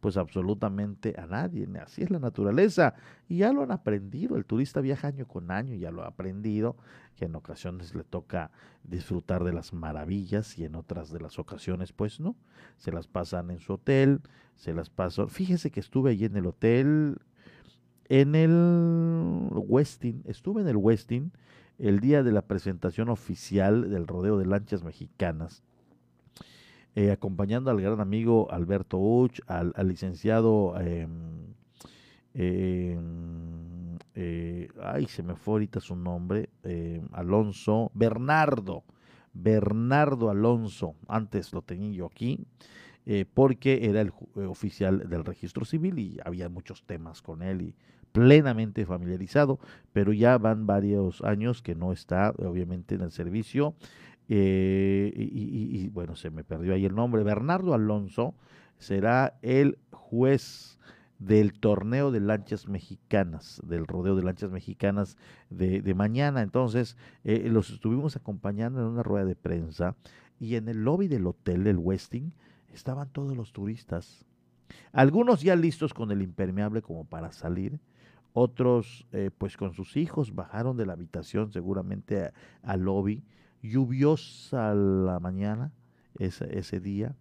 Pues absolutamente a nadie, así es la naturaleza y ya lo han aprendido, el turista viaja año con año, ya lo ha aprendido, que en ocasiones le toca disfrutar de las maravillas y en otras de las ocasiones pues no, se las pasan en su hotel, se las pasan, fíjese que estuve allí en el hotel, en el Westin, estuve en el Westin el día de la presentación oficial del rodeo de lanchas mexicanas, eh, acompañando al gran amigo Alberto Uch, al, licenciado, eh, eh, ay, se me fue ahorita su nombre, em, Alonso, Bernardo, Bernardo Alonso, antes lo tenía yo aquí, eh, porque era el oficial del registro civil y había muchos temas con él y plenamente familiarizado, pero ya van varios años que no está obviamente en el servicio eh, y, bueno, se me perdió ahí el nombre, Bernardo Alonso será el juez del torneo de lanchas mexicanas, del rodeo de lanchas mexicanas de, de mañana. Entonces, eh, los estuvimos acompañando en una rueda de prensa y en el lobby del hotel del Westing estaban todos los turistas. Algunos ya listos con el impermeable como para salir, otros eh, pues con sus hijos bajaron de la habitación seguramente al lobby, lluviosa la mañana ese, ese día,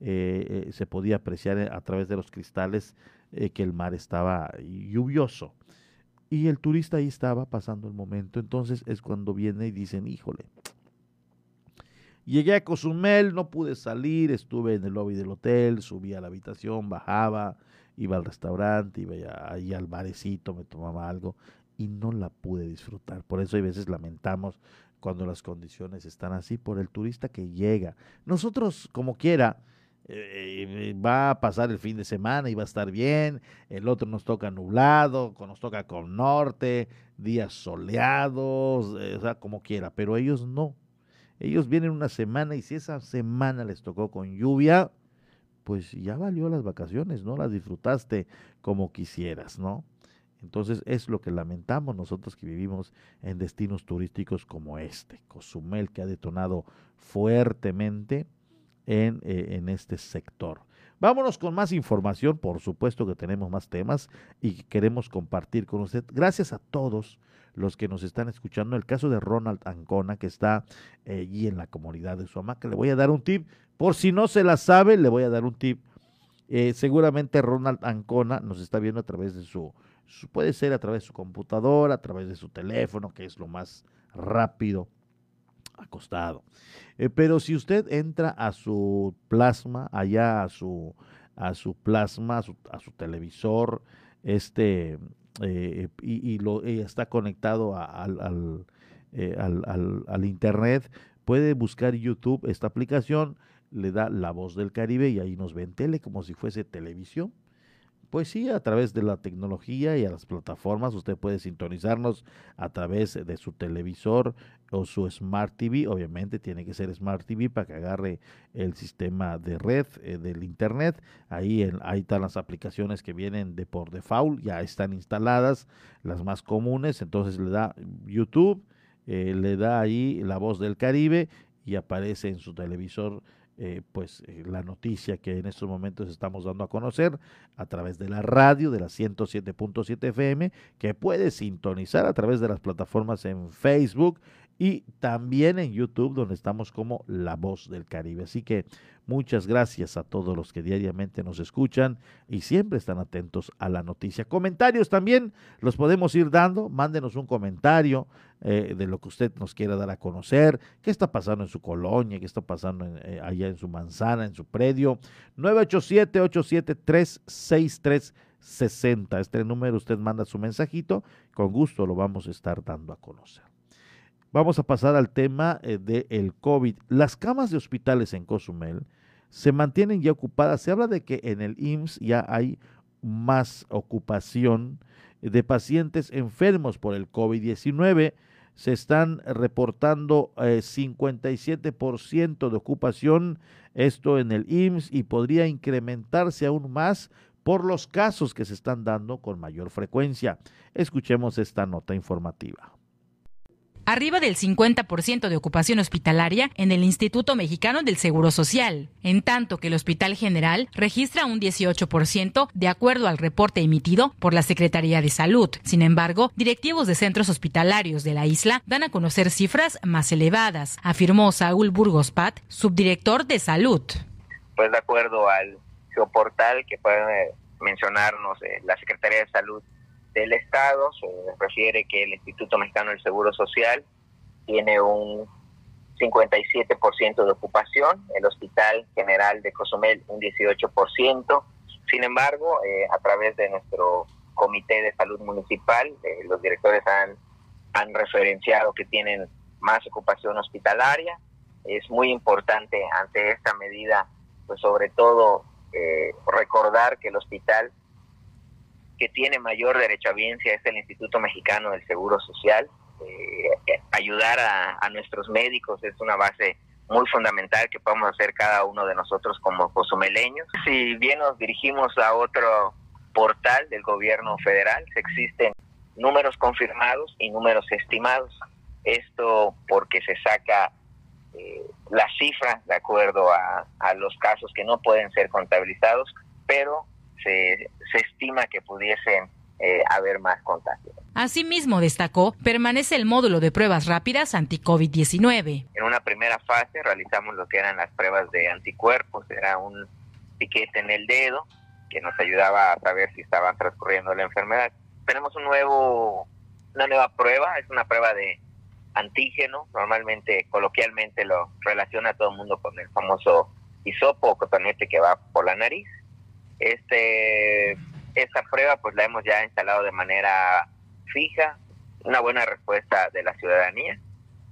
eh, eh, se podía apreciar a través de los cristales eh, que el mar estaba lluvioso. Y el turista ahí estaba pasando el momento, entonces es cuando viene y dicen, híjole, Llegué a Cozumel, no pude salir, estuve en el lobby del hotel, subí a la habitación, bajaba, iba al restaurante, iba ahí al barecito, me tomaba algo y no la pude disfrutar. Por eso hay veces lamentamos cuando las condiciones están así por el turista que llega. Nosotros, como quiera, eh, va a pasar el fin de semana y va a estar bien, el otro nos toca nublado, nos toca con norte, días soleados, eh, o sea, como quiera, pero ellos no ellos vienen una semana y si esa semana les tocó con lluvia, pues ya valió las vacaciones, no las disfrutaste como quisieras, ¿no? Entonces es lo que lamentamos nosotros que vivimos en destinos turísticos como este, Cozumel, que ha detonado fuertemente en, eh, en este sector. Vámonos con más información, por supuesto que tenemos más temas y queremos compartir con usted. Gracias a todos los que nos están escuchando. El caso de Ronald Ancona, que está eh, allí en la comunidad de su hamaca. Le voy a dar un tip. Por si no se la sabe, le voy a dar un tip. Eh, seguramente Ronald Ancona nos está viendo a través de su, su, puede ser a través de su computadora, a través de su teléfono, que es lo más rápido acostado. Eh, pero si usted entra a su plasma, allá a su, a su plasma, a su, televisor, este, eh, y, lo, está conectado al, eh, al, al, al, Internet, puede buscar YouTube, esta aplicación, le da La Voz del Caribe y ahí nos ve en tele como si fuese televisión. Pues sí, a través de la tecnología y a las plataformas usted puede sintonizarnos a través de su televisor o su Smart TV. Obviamente tiene que ser Smart TV para que agarre el sistema de red eh, del Internet. Ahí, en, ahí están las aplicaciones que vienen de por default, ya están instaladas, las más comunes. Entonces le da YouTube, eh, le da ahí la voz del Caribe y aparece en su televisor eh, pues eh, la noticia que en estos momentos estamos dando a conocer a través de la radio de la 107.7 FM que puede sintonizar a través de las plataformas en Facebook y también en YouTube donde estamos como La Voz del Caribe. Así que muchas gracias a todos los que diariamente nos escuchan y siempre están atentos a la noticia. Comentarios también los podemos ir dando. Mándenos un comentario eh, de lo que usted nos quiera dar a conocer, qué está pasando en su colonia, qué está pasando eh, allá en su manzana, en su predio. 987-873-6360. Este número usted manda su mensajito, con gusto lo vamos a estar dando a conocer. Vamos a pasar al tema eh, del COVID. Las camas de hospitales en Cozumel se mantienen ya ocupadas. Se habla de que en el IMSS ya hay más ocupación de pacientes enfermos por el COVID-19. Se están reportando eh, 57% de ocupación, esto en el IMSS, y podría incrementarse aún más por los casos que se están dando con mayor frecuencia. Escuchemos esta nota informativa arriba del 50% de ocupación hospitalaria en el Instituto Mexicano del Seguro Social, en tanto que el Hospital General registra un 18% de acuerdo al reporte emitido por la Secretaría de Salud. Sin embargo, directivos de centros hospitalarios de la isla dan a conocer cifras más elevadas, afirmó Saúl Burgos Pat, subdirector de Salud. Pues de acuerdo al geoportal que puede mencionarnos eh, la Secretaría de Salud del Estado, se refiere que el Instituto Mexicano del Seguro Social tiene un 57% de ocupación, el Hospital General de Cozumel un 18%. Sin embargo, eh, a través de nuestro Comité de Salud Municipal, eh, los directores han, han referenciado que tienen más ocupación hospitalaria. Es muy importante ante esta medida, pues sobre todo eh, recordar que el hospital que tiene mayor derechohabiencia es el Instituto Mexicano del Seguro Social. Eh, ayudar a, nuestros médicos es una base muy fundamental que podemos hacer cada uno de nosotros como cozumeleños. Si bien nos dirigimos a otro portal del gobierno federal, existen números confirmados y números estimados. Esto porque se saca eh, la cifra de acuerdo a, a los casos que no pueden ser contabilizados, pero se, estima que pudiesen eh, haber más contagios. Asimismo, destacó, permanece el módulo de pruebas rápidas anti-COVID-19. En una primera fase realizamos lo que eran las pruebas de anticuerpos, era un piquete en el dedo que nos ayudaba a saber si estaba transcurriendo la enfermedad. Tenemos un nuevo, una nueva prueba, es una prueba de antígeno, normalmente, coloquialmente lo relaciona todo el mundo con el famoso hisopo o cotonete que va por la nariz este, esta prueba pues la hemos ya instalado de manera fija, una buena respuesta de la ciudadanía.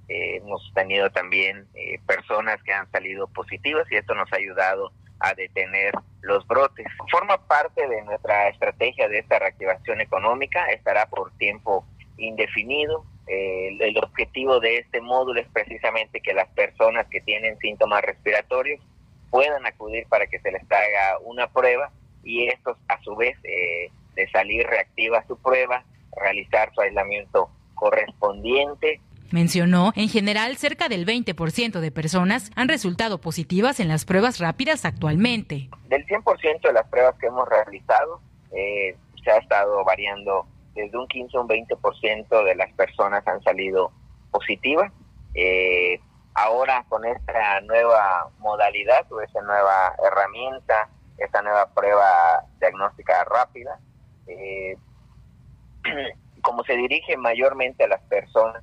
Eh, hemos tenido también eh, personas que han salido positivas y esto nos ha ayudado a detener los brotes. Forma parte de nuestra estrategia de esta reactivación económica, estará por tiempo indefinido. Eh, el objetivo de este módulo es precisamente que las personas que tienen síntomas respiratorios puedan acudir para que se les haga una prueba y estos a su vez eh, de salir reactiva su prueba, realizar su aislamiento correspondiente. Mencionó, en general, cerca del 20% de personas han resultado positivas en las pruebas rápidas actualmente. Del 100% de las pruebas que hemos realizado, eh, se ha estado variando desde un 15 a un 20% de las personas han salido positivas. Eh, ahora con esta nueva modalidad o esa nueva herramienta, esta nueva prueba diagnóstica rápida, eh, como se dirige mayormente a las personas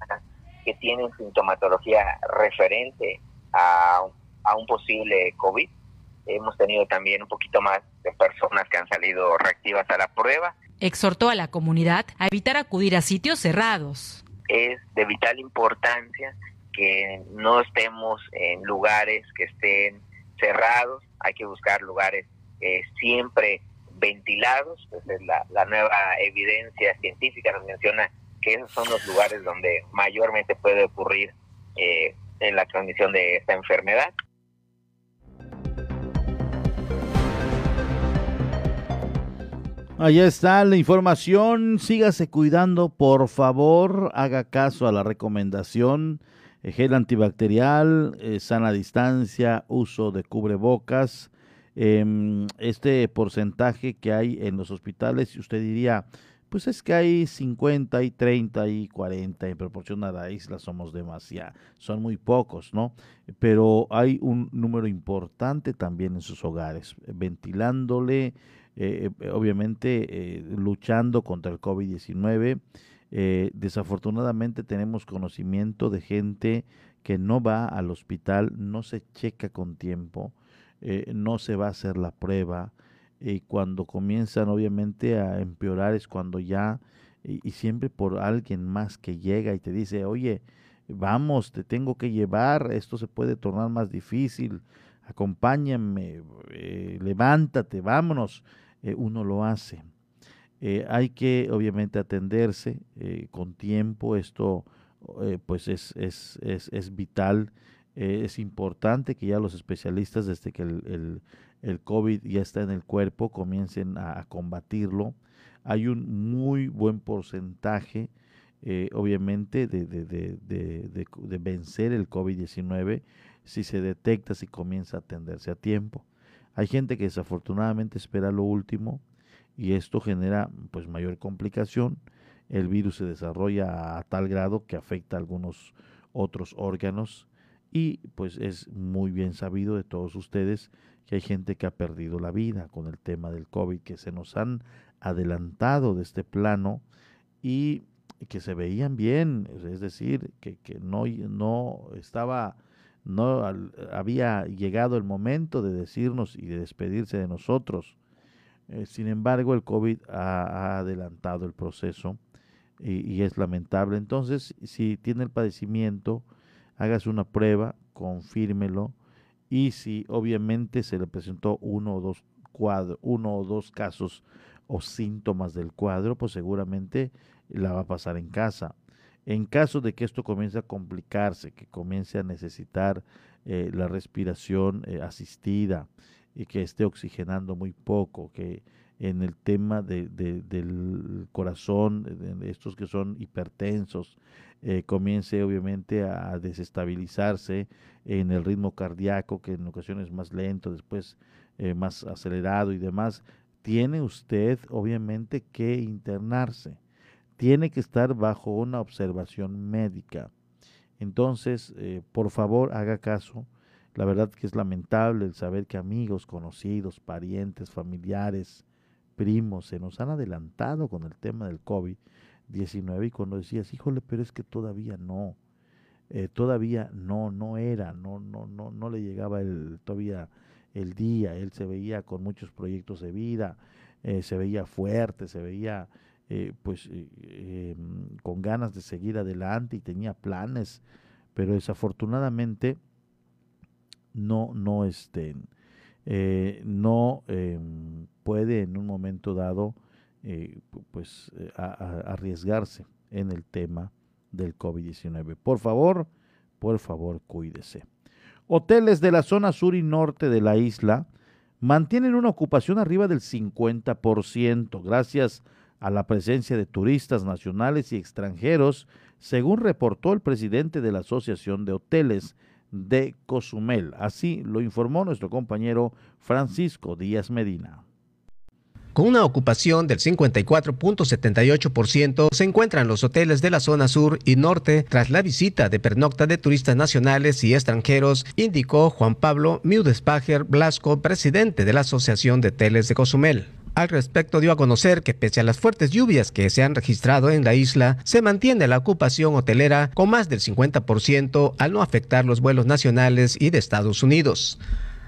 que tienen sintomatología referente a, a un posible COVID, hemos tenido también un poquito más de personas que han salido reactivas a la prueba. Exhortó a la comunidad a evitar acudir a sitios cerrados. Es de vital importancia que no estemos en lugares que estén cerrados, hay que buscar lugares eh, siempre ventilados, pues la, nueva evidencia científica nos menciona que esos son los lugares donde mayormente puede ocurrir eh, en la condición de esta enfermedad. Allá está la información. Sígase cuidando, por favor. Haga caso a la recomendación gel antibacterial, eh, sana distancia, uso de cubrebocas, em, este porcentaje que hay en los hospitales, y usted diría, pues es que hay 50 y 30 y 40 en proporción a la isla, somos demasiado, son muy pocos, ¿no? Pero hay un número importante también en sus hogares, ventilándole, eh, eh, obviamente luchando contra el COVID-19 eh, desafortunadamente tenemos conocimiento de gente que no va al hospital, no se checa con tiempo, eh, no se va a hacer la prueba. Y cuando comienzan obviamente a empeorar es cuando ya, y, siempre por alguien más que llega y te dice, oye, vamos, te tengo que llevar, esto se puede tornar más difícil, acompáñame, eh, levántate, vámonos. eh, uno lo hace. Eh, hay que obviamente atenderse con tiempo, esto pues es, es, es, es vital, es importante que ya los especialistas desde que el, el, el, COVID ya está en el cuerpo comiencen a, combatirlo. Hay un muy buen porcentaje obviamente de, de, de, de, vencer el COVID-19 si se detecta, si comienza a atenderse a tiempo. Hay gente que desafortunadamente espera lo último y esto genera pues mayor complicación. El virus se desarrolla a tal grado que afecta a algunos otros órganos y pues es muy bien sabido de todos ustedes que hay gente que ha perdido la vida con el tema del COVID, que se nos han adelantado de este plano y que se veían bien, es decir, que, que no, no estaba no había llegado el momento de decirnos y de despedirse de nosotros. Eh, sin embargo, el COVID ha, adelantado el proceso y, es lamentable. Entonces, si tiene el padecimiento, hágase una prueba, confírmelo y si obviamente se le presentó uno o dos cuadros, uno o dos casos o síntomas del cuadro, pues seguramente la va a pasar en casa. En caso de que esto comience a complicarse, que comience a necesitar eh, la respiración eh, asistida y que esté oxigenando muy poco, que en el tema del corazón, estos que son hipertensos, eh, comience obviamente a desestabilizarse en el ritmo cardíaco, que en ocasiones es más lento, después más acelerado y demás, tiene usted obviamente que internarse tiene que estar bajo una observación médica. Entonces, eh, por favor, haga caso. La verdad que es lamentable el saber que amigos, conocidos, parientes, familiares, primos se nos han adelantado con el tema del COVID-19 y cuando decías, híjole, pero es que todavía no, eh, todavía no, no era, no, no, no, no le llegaba el, todavía el día, él se veía con muchos proyectos de vida, eh, se veía fuerte, se veía eh, pues con ganas de seguir adelante y tenía planes, pero desafortunadamente no, no, este, eh, no em, puede en un momento dado pues arriesgarse en el tema del COVID-19. Por favor, por favor, cuídese. Hoteles de la zona sur y norte de la isla mantienen una ocupación arriba del 50%, gracias a la presencia de turistas nacionales y extranjeros, según reportó el presidente de la Asociación de Hoteles de Cozumel. Así lo informó nuestro compañero Francisco Díaz Medina. Con una ocupación del 54.78% se encuentran los hoteles de la zona sur y norte tras la visita de pernocta de turistas nacionales y extranjeros, indicó Juan Pablo Miudespager Blasco, presidente de la Asociación de Hoteles de Cozumel. Al respecto dio a conocer que pese a las fuertes lluvias que se han registrado en la isla, se mantiene la ocupación hotelera con más del 50% al no afectar los vuelos nacionales y de Estados Unidos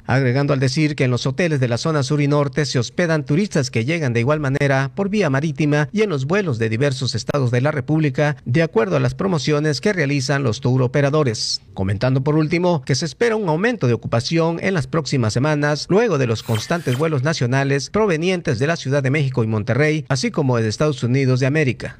agregando al decir que en los hoteles de la zona sur y norte se hospedan turistas que llegan de igual manera por vía marítima y en los vuelos de diversos estados de la República, de acuerdo a las promociones que realizan los tour operadores. Comentando por último que se espera un aumento de ocupación en las próximas semanas luego de los constantes vuelos nacionales provenientes de la Ciudad de México y Monterrey, así como de Estados Unidos de América.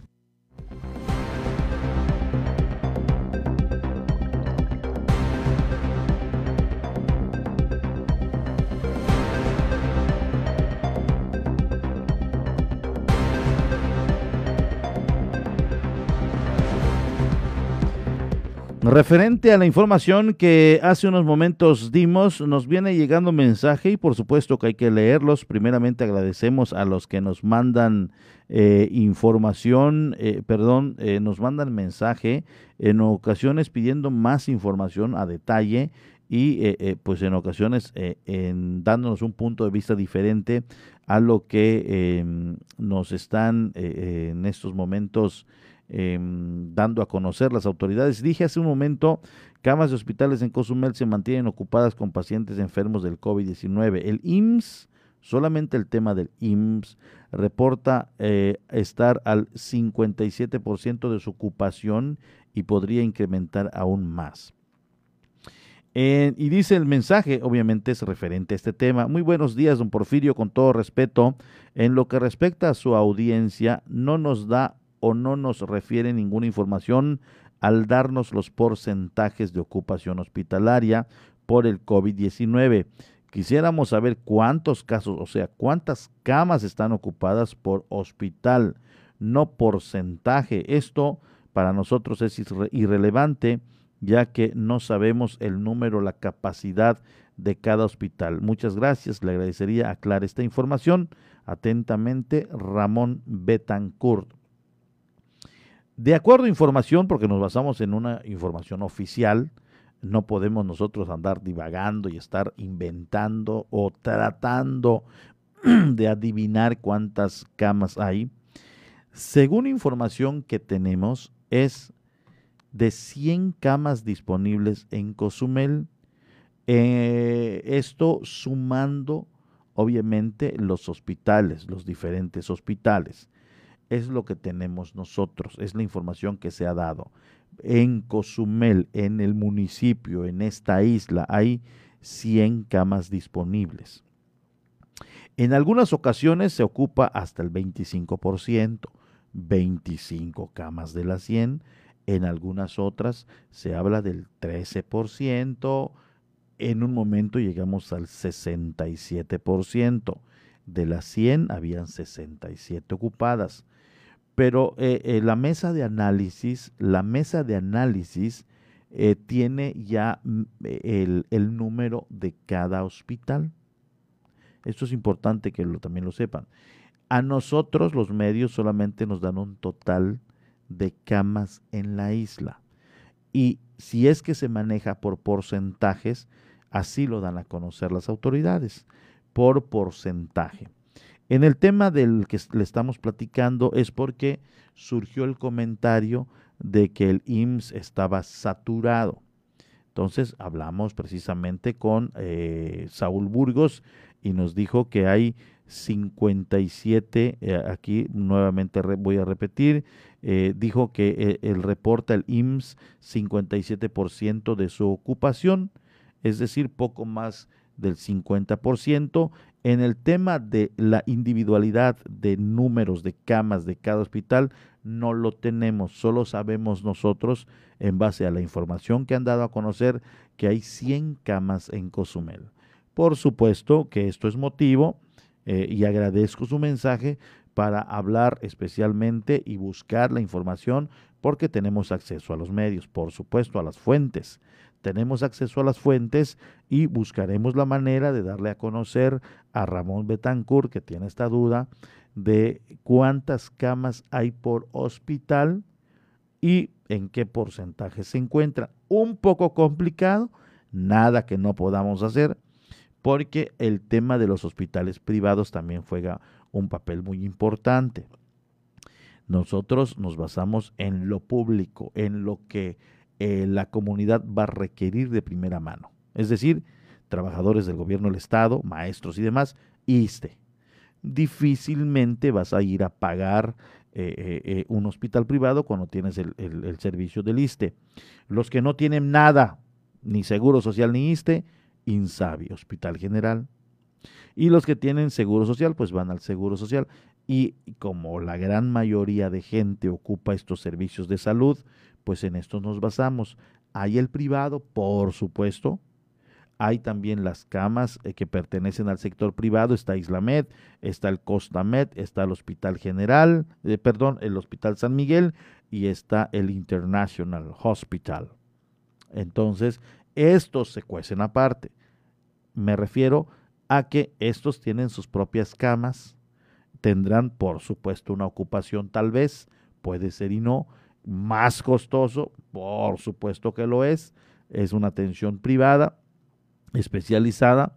Referente a la información que hace unos momentos dimos, nos viene llegando mensaje y por supuesto que hay que leerlos. Primeramente agradecemos a los que nos mandan eh, información, eh, perdón, eh, nos mandan mensaje en ocasiones pidiendo más información a detalle y pues en ocasiones en dándonos un punto de vista diferente a lo que em, nos están en estos momentos Em, dando a conocer las autoridades. Dije hace un momento, camas de hospitales en Cozumel se mantienen ocupadas con pacientes enfermos del COVID-19. El IMSS, solamente el tema del IMSS, reporta eh, estar al 57% de su ocupación y podría incrementar aún más. Eh, y dice el mensaje, obviamente es referente a este tema. Muy buenos días, don Porfirio, con todo respeto. En lo que respecta a su audiencia, no nos da o no nos refiere ninguna información al darnos los porcentajes de ocupación hospitalaria por el COVID-19. Quisiéramos saber cuántos casos, o sea, cuántas camas están ocupadas por hospital, no porcentaje. Esto para nosotros es irrelevante ya que no sabemos el número, la capacidad de cada hospital. Muchas gracias, le agradecería aclarar esta información. Atentamente, Ramón Betancourt. De acuerdo a información, porque nos basamos en una información oficial, no podemos nosotros andar divagando y estar inventando o tratando de adivinar cuántas camas hay. Según información que tenemos, es de 100 camas disponibles en Cozumel. Eh, esto sumando, obviamente, los hospitales, los diferentes hospitales. Es lo que tenemos nosotros, es la información que se ha dado. En Cozumel, en el municipio, en esta isla, hay 100 camas disponibles. En algunas ocasiones se ocupa hasta el 25%, 25 camas de las 100 en algunas otras se habla del 13%, en un momento llegamos al 67%. De las 100 habían 67 ocupadas. Pero eh, eh, la mesa de análisis, la mesa de análisis eh, tiene ya mm, el, el, número de cada hospital. Esto es importante que también lo sepan. A nosotros los medios solamente nos dan un total de camas en la isla. Y si es que se maneja por porcentajes, así lo dan a conocer las autoridades, por porcentaje. En el tema del que le estamos platicando es porque surgió el comentario de que el IMSS estaba saturado. Entonces hablamos precisamente con eh, Saúl Burgos y nos dijo que hay 57, eh, aquí nuevamente voy a repetir, eh, dijo que eh, el reporta el IMSS 57% de su ocupación, es decir, poco más del 50%. En el tema de la individualidad de números de camas de cada hospital, no lo tenemos, solo sabemos nosotros, en base a la información que han dado a conocer, que hay 100 camas en Cozumel. Por supuesto que esto es motivo, eh, y agradezco su mensaje, para hablar especialmente y buscar la información porque tenemos acceso a los medios, por supuesto, a las fuentes. Tenemos acceso a las fuentes y buscaremos la manera de darle a conocer a Ramón Betancourt, que tiene esta duda, de cuántas camas hay por hospital y en qué porcentaje se encuentra. Un poco complicado, nada que no podamos hacer, porque el tema de los hospitales privados también juega un papel muy importante. Nosotros nos basamos en lo público, en lo que eh, la comunidad va a requerir de primera mano. Es decir, trabajadores del gobierno del Estado, maestros y demás, ISTE. Difícilmente vas a ir a pagar eh, eh, un hospital privado cuando tienes el, el servicio del ISTE. Los que no tienen nada, ni seguro social ni ISTE, INSABI, Hospital General, y los que tienen seguro social, pues van al seguro social. Y como la gran mayoría de gente ocupa estos servicios de salud, pues en estos nos basamos. Hay el privado, por supuesto. Hay también las camas eh, que pertenecen al sector privado. Está Islamed, está el Costamed, está el Hospital General, eh, perdón, el Hospital San Miguel y está el International Hospital. Entonces, estos se cuecen aparte. Me refiero a que estos tienen sus propias camas, tendrán por supuesto una ocupación tal vez, puede ser y no, más costoso, por supuesto que lo es, es una atención privada, especializada,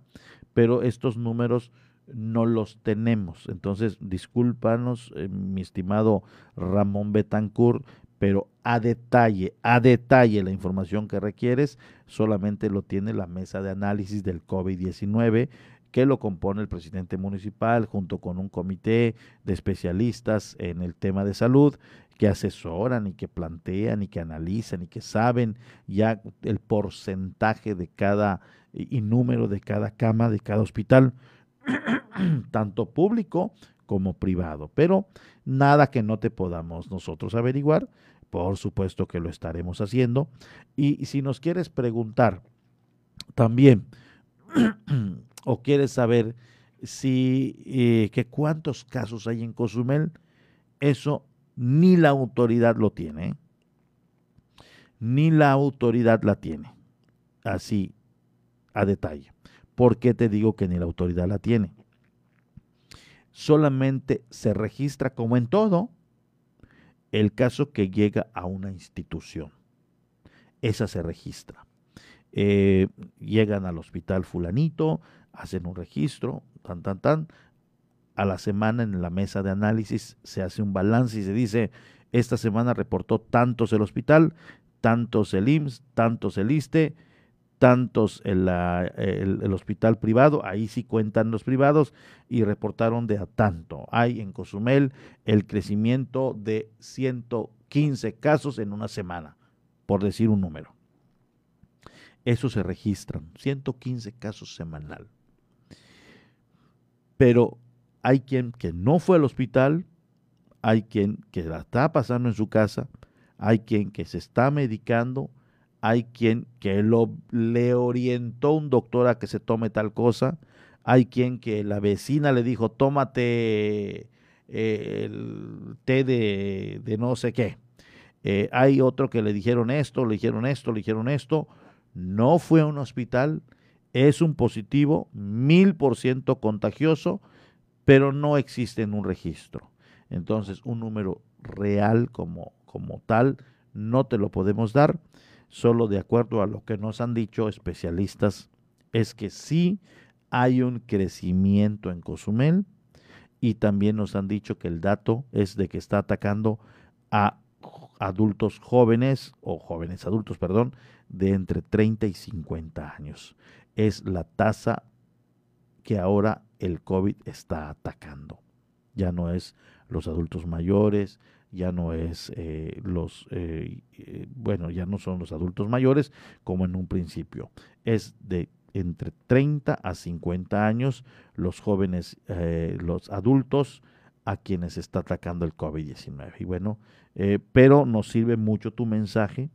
pero estos números no los tenemos. Entonces, discúlpanos, eh, mi estimado Ramón Betancourt, pero a detalle, a detalle la información que requieres solamente lo tiene la mesa de análisis del COVID-19 que lo compone el presidente municipal junto con un comité de especialistas en el tema de salud que asesoran y que plantean y que analizan y que saben ya el porcentaje de cada y número de cada cama, de cada hospital, tanto público como privado. Pero nada que no te podamos nosotros averiguar, por supuesto que lo estaremos haciendo. Y si nos quieres preguntar también o quieres saber si eh, que cuántos casos hay en Cozumel, eso ni la autoridad lo tiene, ni la autoridad la tiene. Así, a detalle. ¿Por qué te digo que ni la autoridad la tiene? Solamente se registra, como en todo, el caso que llega a una institución. Esa se registra. Eh, llegan al hospital fulanito, hacen un registro, tan, tan, tan. A la semana en la mesa de análisis se hace un balance y se dice, esta semana reportó tantos el hospital, tantos el IMSS, tantos el ISTE, tantos el, el, hospital privado, ahí sí cuentan los privados y reportaron de a tanto. Hay en Cozumel el crecimiento de 115 casos en una semana, por decir un número. Eso se registran, 115 casos semanal. Pero hay quien que no fue al hospital, hay quien que la está pasando en su casa, hay quien que se está medicando, hay quien que lo, le orientó un doctor a que se tome tal cosa, hay quien que la vecina le dijo, tómate eh, el té de, no sé qué. Eh, hay otro que le dijeron esto, le dijeron esto, le dijeron esto. No fue a un hospital, es un positivo, mil por ciento contagioso, pero no existe en un registro. Entonces, un número real como, como tal no te lo podemos dar solo de acuerdo a lo que nos han dicho especialistas, es que sí hay un crecimiento en Cozumel y también nos han dicho que el dato es de que está atacando a adultos jóvenes o jóvenes adultos, perdón, de entre 30 y 50 años. Es la tasa que ahora el COVID está atacando. Ya no es los adultos mayores, ya no es eh, los, eh, eh, bueno, ya no son los adultos mayores como en un principio. Es de entre 30 a 50 años los jóvenes, los adultos a quienes está atacando el COVID-19. Y bueno, pero nos sirve mucho tu mensaje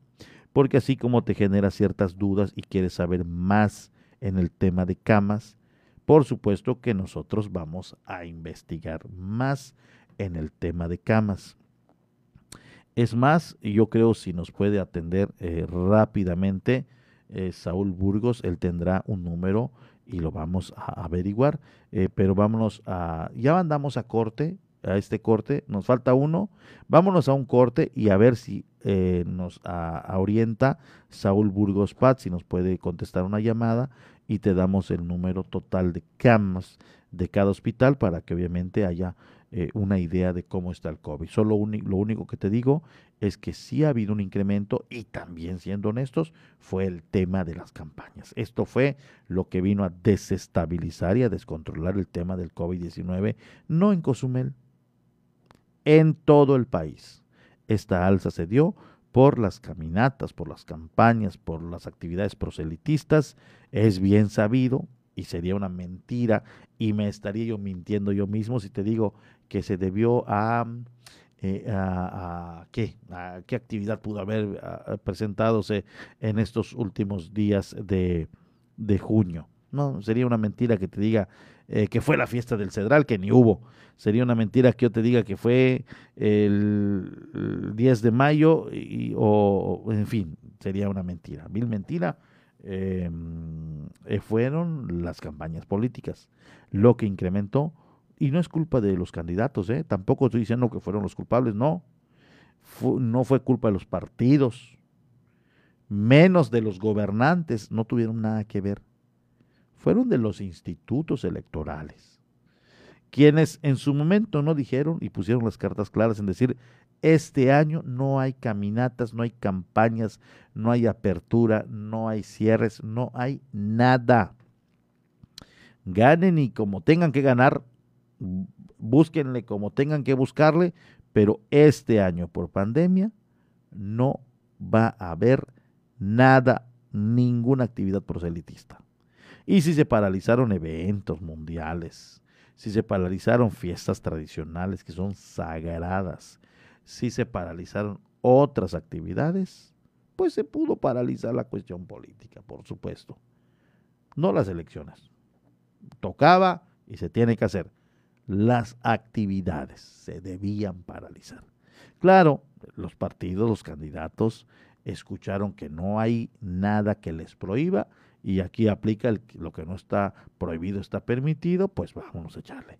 porque así como te genera ciertas dudas y quieres saber más en el tema de camas, por supuesto que nosotros vamos a investigar más en el tema de camas. Es más, yo creo si nos puede atender eh, rápidamente eh, Saúl Burgos, él tendrá un número y lo vamos a averiguar. Eh, pero vámonos a, ya mandamos a corte, a este corte, nos falta uno, vámonos a un corte y a ver si nos orienta Saúl Burgos Pat, si nos puede contestar una llamada y te damos el número total de camas de cada hospital para que obviamente haya eh, una idea de cómo está el COVID. Solo lo único que te digo es que sí ha habido un incremento y también siendo honestos fue el tema de las campañas. Esto fue lo que vino a desestabilizar y a descontrolar el tema del COVID-19, no en Cozumel, en todo el país. Esta alza se dio por las caminatas, por las campañas, por las actividades proselitistas. Es bien sabido y sería una mentira y me estaría yo mintiendo yo mismo si te digo que se debió a, eh, a, ¿qué? a qué actividad pudo haber presentadose en estos últimos días de, de junio. No, sería una mentira que te diga eh, que fue la fiesta del Cedral, que ni hubo. Sería una mentira que yo te diga que fue el, 10 de mayo, o en fin, sería una mentira. Mil mentira. Em, eh, fueron las campañas políticas, lo que incrementó y no es culpa de los candidatos, ¿eh? tampoco estoy diciendo que fueron los culpables, no. no fue culpa de los partidos, menos de los gobernantes, no tuvieron nada que ver. Fueron de los institutos electorales, quienes en su momento no dijeron y pusieron las cartas claras en decir, este año no hay caminatas, no hay campañas, no hay apertura, no hay cierres, no hay nada. Ganen y como tengan que ganar, búsquenle como tengan que buscarle, Pero este año por pandemia no va a haber nada, ninguna actividad proselitista. Y si se paralizaron eventos mundiales, si se paralizaron fiestas tradicionales que son sagradas, si se paralizaron otras actividades, pues se pudo paralizar la cuestión política, por supuesto. No las elecciones. Tocaba y se tiene que hacer. Las actividades se debían paralizar. Claro, los partidos, los candidatos escucharon que no hay nada que les prohíba y aquí aplica lo que no está prohibido está permitido, pues vámonos a echarle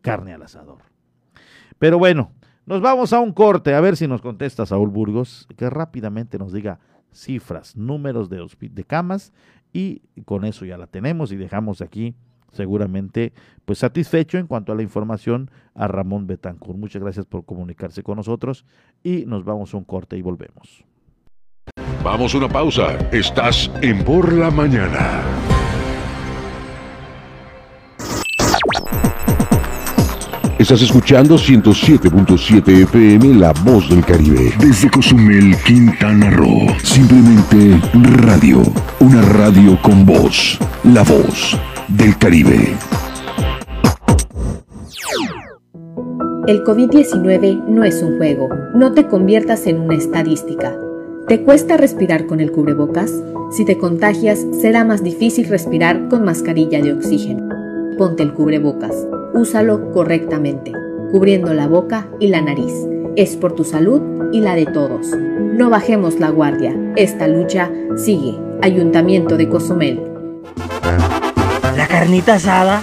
carne al asador. Pero bueno, nos vamos a un corte, a ver si nos contesta Saúl Burgos, que rápidamente nos diga cifras, números de, de camas y con eso ya la tenemos y dejamos aquí seguramente pues satisfecho en cuanto a la información a Ramón Betancourt. Muchas gracias por comunicarse con nosotros y nos vamos a un corte y volvemos. Vamos a una pausa. Estás en Por la Mañana. Estás escuchando 107.7 FM La Voz del Caribe. Desde Cozumel, Quintana Roo. Simplemente radio. Una radio con voz. La Voz del Caribe. El COVID-19 no es un juego. No te conviertas en una estadística. ¿Te cuesta respirar con el cubrebocas? Si te contagias, será más difícil respirar con mascarilla de oxígeno. Ponte el cubrebocas. Úsalo correctamente, cubriendo la boca y la nariz. Es por tu salud y la de todos. No bajemos la guardia. Esta lucha sigue. Ayuntamiento de Cozumel. La carnita asada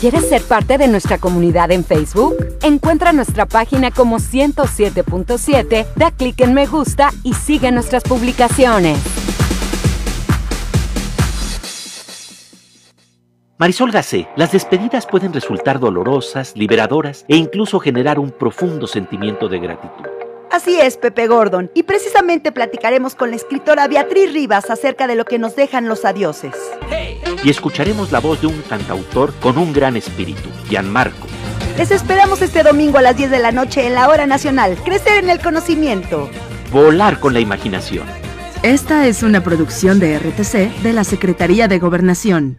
¿Quieres ser parte de nuestra comunidad en Facebook? Encuentra nuestra página como 107.7, da clic en me gusta y sigue nuestras publicaciones. Marisol Gacé, las despedidas pueden resultar dolorosas, liberadoras e incluso generar un profundo sentimiento de gratitud. Así es, Pepe Gordon, y precisamente platicaremos con la escritora Beatriz Rivas acerca de lo que nos dejan los adioses. Y escucharemos la voz de un cantautor con un gran espíritu, Gianmarco. Les esperamos este domingo a las 10 de la noche en la Hora Nacional. Crecer en el conocimiento. Volar con la imaginación. Esta es una producción de RTC de la Secretaría de Gobernación.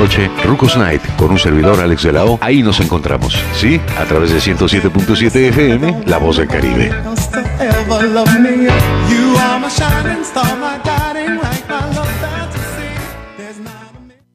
noche, Rucos Night, con un servidor Alex de la. Ahí nos encontramos, ¿sí? A través de 107.7 FM, La Voz del Caribe.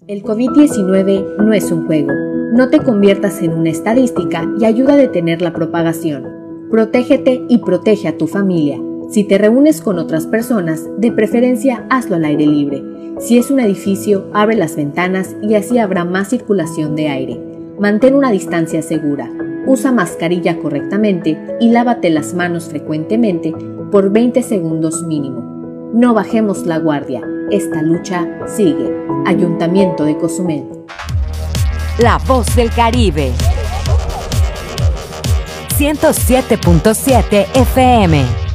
El COVID-19 no es un juego. No te conviertas en una estadística y ayuda a detener la propagación. Protégete y protege a tu familia. Si te reúnes con otras personas, de preferencia hazlo al aire libre. Si es un edificio, abre las ventanas y así habrá más circulación de aire. Mantén una distancia segura. Usa mascarilla correctamente y lávate las manos frecuentemente por 20 segundos mínimo. No bajemos la guardia. Esta lucha sigue. Ayuntamiento de Cozumel. La voz del Caribe. 107.7 FM.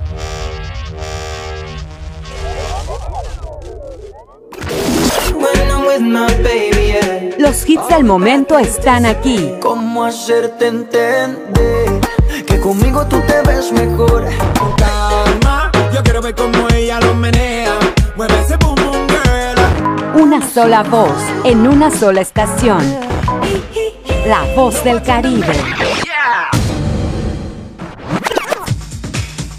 Los hits del momento están aquí. ¿Cómo hacerte entender que conmigo tú te ves mejor? Con calma, yo quiero ver cómo ella lo menea. Mueve ese boom boom girl. Una sola voz en una sola estación. La voz del Caribe.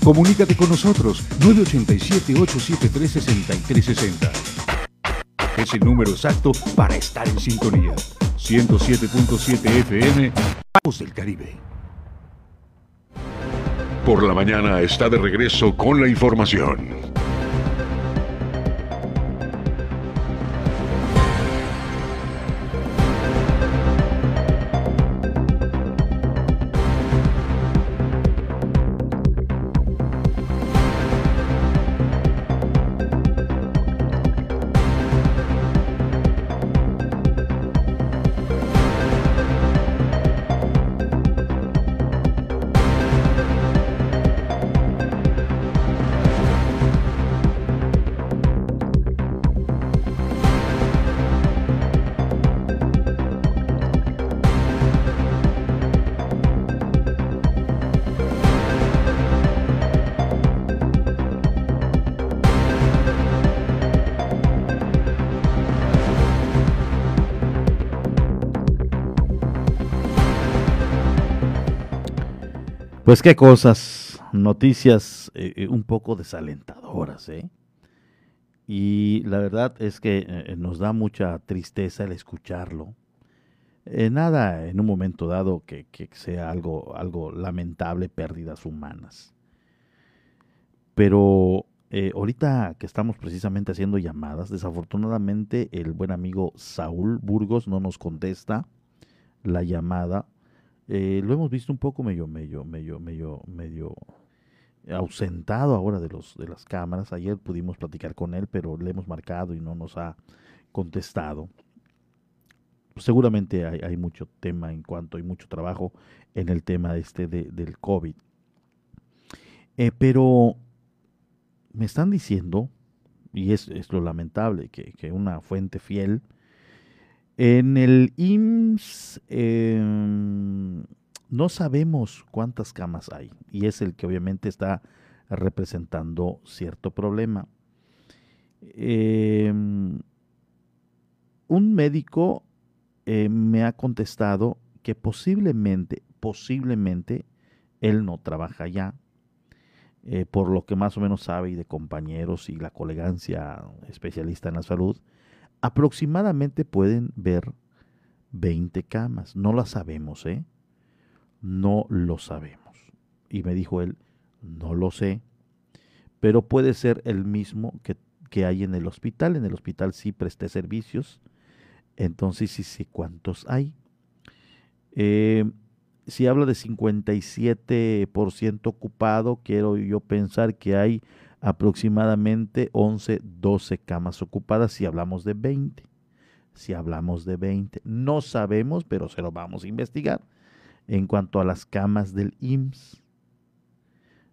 Comunícate con nosotros 987-873-6360. Es el número exacto para estar en sintonía. 107.7 FM, Voz del Caribe. Por la mañana está de regreso con la información. Pues qué cosas, noticias eh, eh, un poco desalentadoras, ¿eh? Y la verdad es que eh, nos da mucha tristeza el escucharlo. nada en un momento dado que, sea algo, algo lamentable, pérdidas humanas. Pero ahorita que estamos precisamente haciendo llamadas, desafortunadamente el buen amigo Saúl Burgos no nos contesta la llamada eh, lo hemos visto un poco medio, medio, medio, medio, medio ausentado ahora de los de las cámaras. Ayer pudimos platicar con él, pero le hemos marcado y no nos ha contestado. Seguramente hay, mucho tema en cuanto hay mucho trabajo en el tema este de, del COVID. Eh, pero me están diciendo, y es, es lo lamentable, que, que una fuente fiel en el IMSS em, no sabemos cuántas camas hay y es el que obviamente está representando cierto problema. Em, un médico eh, me ha contestado que posiblemente, posiblemente, él no trabaja ya, eh, por lo que más o menos sabe y de compañeros y la colegancia especialista en la salud, aproximadamente pueden ver 20 camas. No las sabemos, ¿eh? No lo sabemos. Y me dijo él, no lo sé, pero puede ser el mismo que, que hay en el hospital. En el hospital sí presté servicios, entonces sí sé cuántos hay. Eh, si habla de 57% ocupado, quiero yo pensar que hay aproximadamente 11, 12 camas ocupadas si hablamos de 20. Si hablamos de 20, no sabemos, pero se lo vamos a investigar. En cuanto a las camas del IMSS,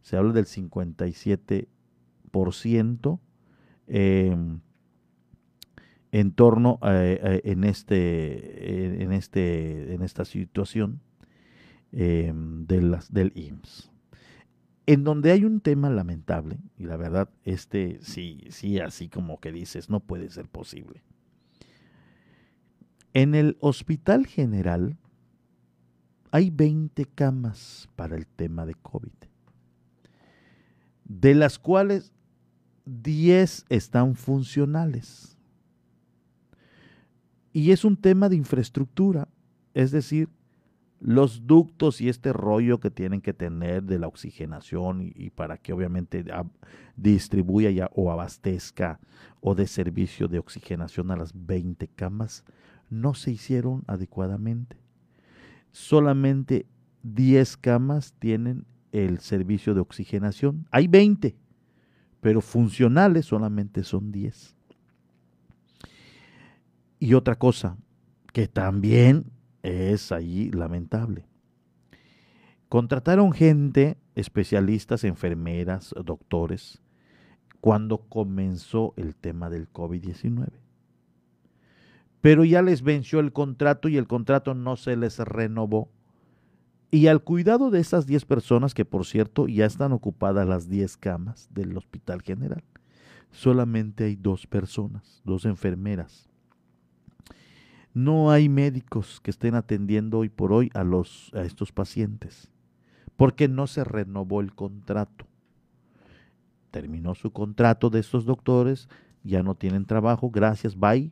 se habla del 57% em, en torno a, en este en este en esta situación em, de las, del IMSS en donde hay un tema lamentable, y la verdad, este sí, sí, así como que dices, no puede ser posible. En el Hospital General hay 20 camas para el tema de COVID, de las cuales 10 están funcionales. Y es un tema de infraestructura, es decir, los ductos y este rollo que tienen que tener de la oxigenación y, para que obviamente distribuya ya o abastezca o de servicio de oxigenación a las 20 camas no se hicieron adecuadamente. Solamente 10 camas tienen el servicio de oxigenación. Hay 20, pero funcionales solamente son 10. Y otra cosa que también es allí lamentable. Contrataron gente, especialistas, enfermeras, doctores, cuando comenzó el tema del COVID-19. Pero ya les venció el contrato y el contrato no se les renovó. Y al cuidado de esas 10 personas, que por cierto ya están ocupadas las 10 camas del Hospital General, solamente hay dos personas, dos enfermeras no hay médicos que estén atendiendo hoy por hoy a, estos pacientes, porque no se renovó el contrato. Terminó su contrato de estos doctores ya no tienen trabajo, gracias, bye.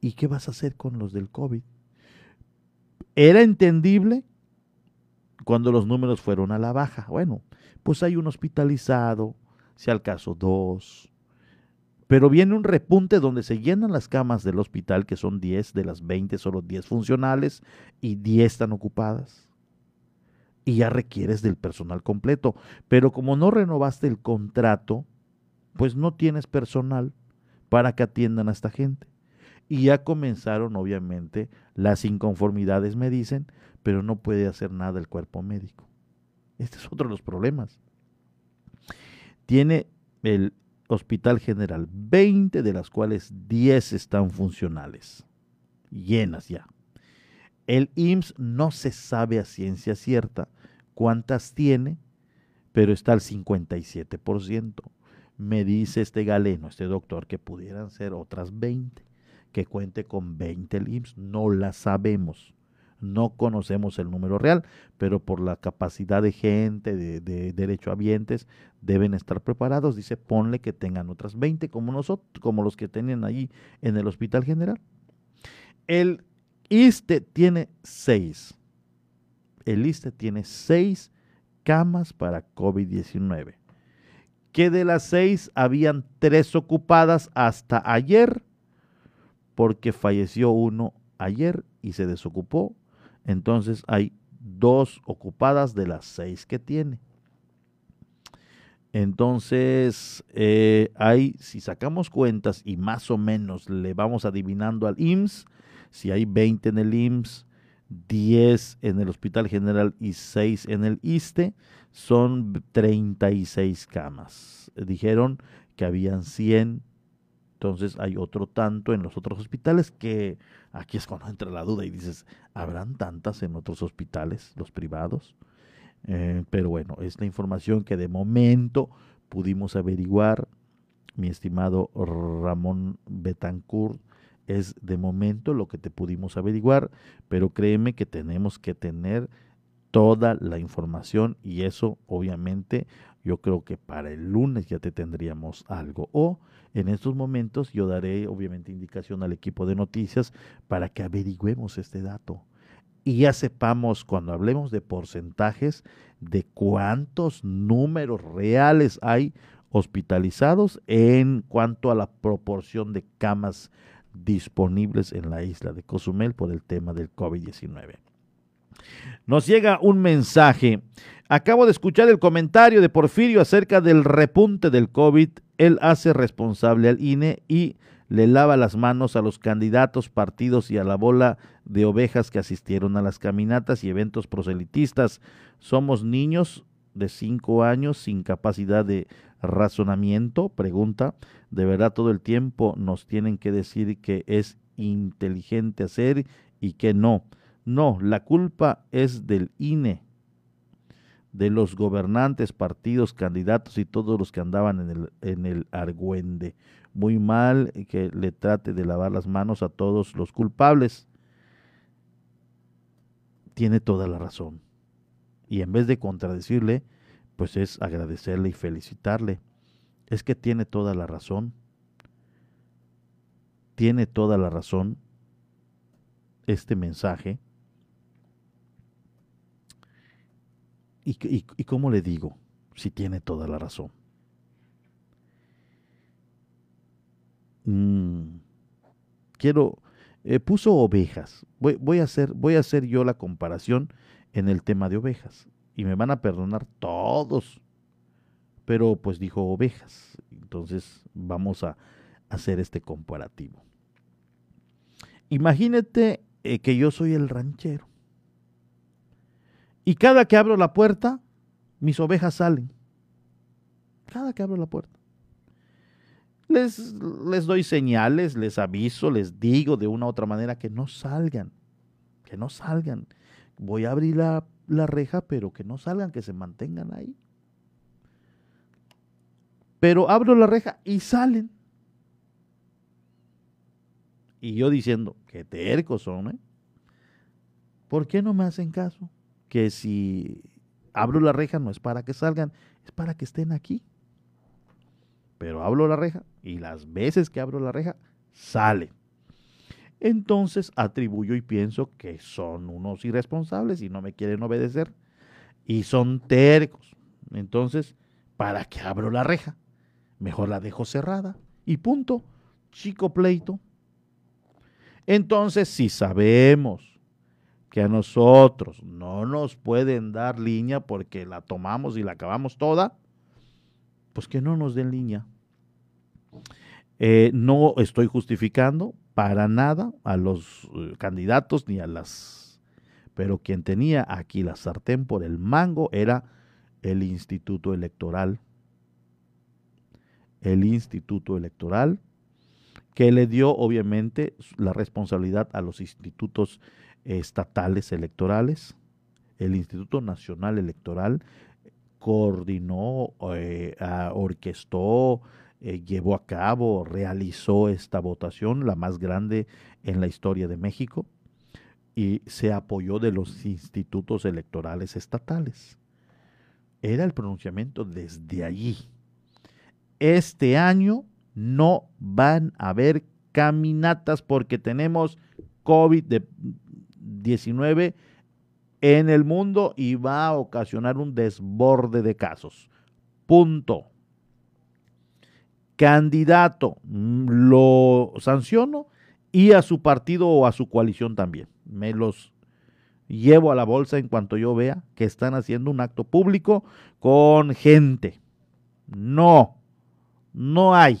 ¿Y qué vas a hacer con los del COVID? Era entendible cuando los números fueron a la baja. Bueno, pues hay un hospitalizado, si al caso dos. Pero viene un repunte donde se llenan las camas del hospital, que son 10 de las 20, solo 10 funcionales y 10 están ocupadas. Y ya requieres del personal completo. Pero como no renovaste el contrato, pues no tienes personal para que atiendan a esta gente. Y ya comenzaron, obviamente, las inconformidades, me dicen, pero no puede hacer nada el cuerpo médico. Este es otro de los problemas. Tiene el Hospital General 20, de las cuales 10 están funcionales, llenas ya. El IMSS no se sabe a ciencia cierta cuántas tiene, pero está al 57%. Me dice este galeno, este doctor, que pudieran ser otras 20, que cuente con 20 el IMSS. No la sabemos. No conocemos el número real, pero por la capacidad de gente, de, de derechohabientes, deben estar preparados. Dice, ponle que tengan otras 20 como nosotros, como los que tenían allí en el Hospital General. El ISTE tiene 6. El ISTE tiene 6 camas para COVID-19. Que de las 6 habían 3 ocupadas hasta ayer, porque falleció uno ayer y se desocupó entonces hay dos ocupadas de las seis que tiene. Entonces, eh, hay, si sacamos cuentas y más o menos le vamos adivinando al IMSS, si hay 20 en el IMSS, 10 en el Hospital General y 6 en el ISTE, son 36 camas. Dijeron que habían 100 entonces hay otro tanto en los otros hospitales que aquí es cuando entra la duda y dices, ¿habrán tantas en otros hospitales, los privados? Eh, pero bueno, es la información que de momento pudimos averiguar, mi estimado Ramón Betancourt, es de momento lo que te pudimos averiguar, pero créeme que tenemos que tener toda la información y eso obviamente yo creo que para el lunes ya te tendríamos algo. O en estos momentos yo daré obviamente indicación al equipo de noticias para que averigüemos este dato y ya sepamos cuando hablemos de porcentajes de cuántos números reales hay hospitalizados en cuanto a la proporción de camas disponibles en la isla de Cozumel por el tema del COVID-19. Nos llega un mensaje. Acabo de escuchar el comentario de Porfirio acerca del repunte del COVID. Él hace responsable al INE y le lava las manos a los candidatos, partidos y a la bola de ovejas que asistieron a las caminatas y eventos proselitistas. Somos niños de cinco años sin capacidad de razonamiento, pregunta. De verdad todo el tiempo nos tienen que decir que es inteligente hacer y que no. No, la culpa es del INE, de los gobernantes, partidos, candidatos y todos los que andaban en el, en el argüende. Muy mal que le trate de lavar las manos a todos los culpables. Tiene toda la razón. Y en vez de contradecirle, pues es agradecerle y felicitarle. Es que tiene toda la razón. Tiene toda la razón este mensaje ¿Y, cómo le digo si tiene toda la razón? Mm, quiero, eh, puso ovejas. Voy, a hacer, voy a hacer yo la comparación en el tema de ovejas. Y me van a perdonar todos. Pero pues dijo ovejas. Entonces vamos a hacer este comparativo. Imagínate eh, que yo soy el ranchero y cada que abro la puerta, mis ovejas salen. Cada que abro la puerta. Les, les doy señales, les aviso, les digo de una u otra manera que no salgan. Que no salgan. Voy a abrir la, la reja, pero que no salgan, que se mantengan ahí. Pero abro la reja y salen. Y yo diciendo, qué tercos son, ¿eh? ¿Por qué no me hacen caso? Que si abro la reja no es para que salgan, es para que estén aquí. pero abro la reja y las veces que abro la reja, sale. Entonces atribuyo y pienso que son unos irresponsables y no me quieren obedecer y son tercos. Entonces, ¿para qué abro la reja? Mejor la dejo cerrada y punto. Chico pleito. Entonces, si sabemos que a nosotros no nos pueden dar línea porque la tomamos y la acabamos toda, pues que no nos den línea. Eh, no estoy justificando para nada a los eh, candidatos ni a las... Pero quien tenía aquí la sartén por el mango era el Instituto Electoral. El Instituto Electoral que le dio obviamente la responsabilidad a los institutos estatales electorales. El Instituto Nacional Electoral coordinó, eh, orquestó, eh, llevó a cabo, realizó esta votación, la más grande en la historia de México, y se apoyó de los institutos electorales estatales. Era el pronunciamiento desde allí. Este año no van a haber caminatas porque tenemos COVID-19 en el mundo y va a ocasionar un desborde de casos. Punto. Candidato, mm, lo sanciono y a su partido o a su coalición también. Me los llevo a la bolsa en cuanto yo vea que están haciendo un acto público con gente. No, no hay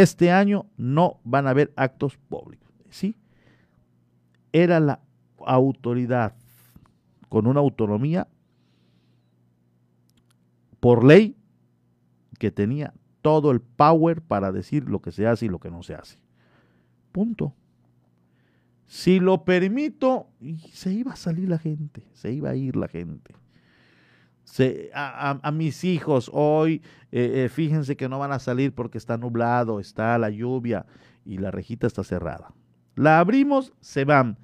este año no van a haber actos públicos. ¿Sí? Era la autoridad con una autonomía por ley que tenía todo el power para decir lo que se hace y lo que no se hace. Punto. Si lo permito, se iba a salir la gente, se iba a ir la gente a, mis hijos hoy, eh, eh, fíjense que no van a salir porque está nublado, está la lluvia y la rejita está cerrada. La abrimos, se van.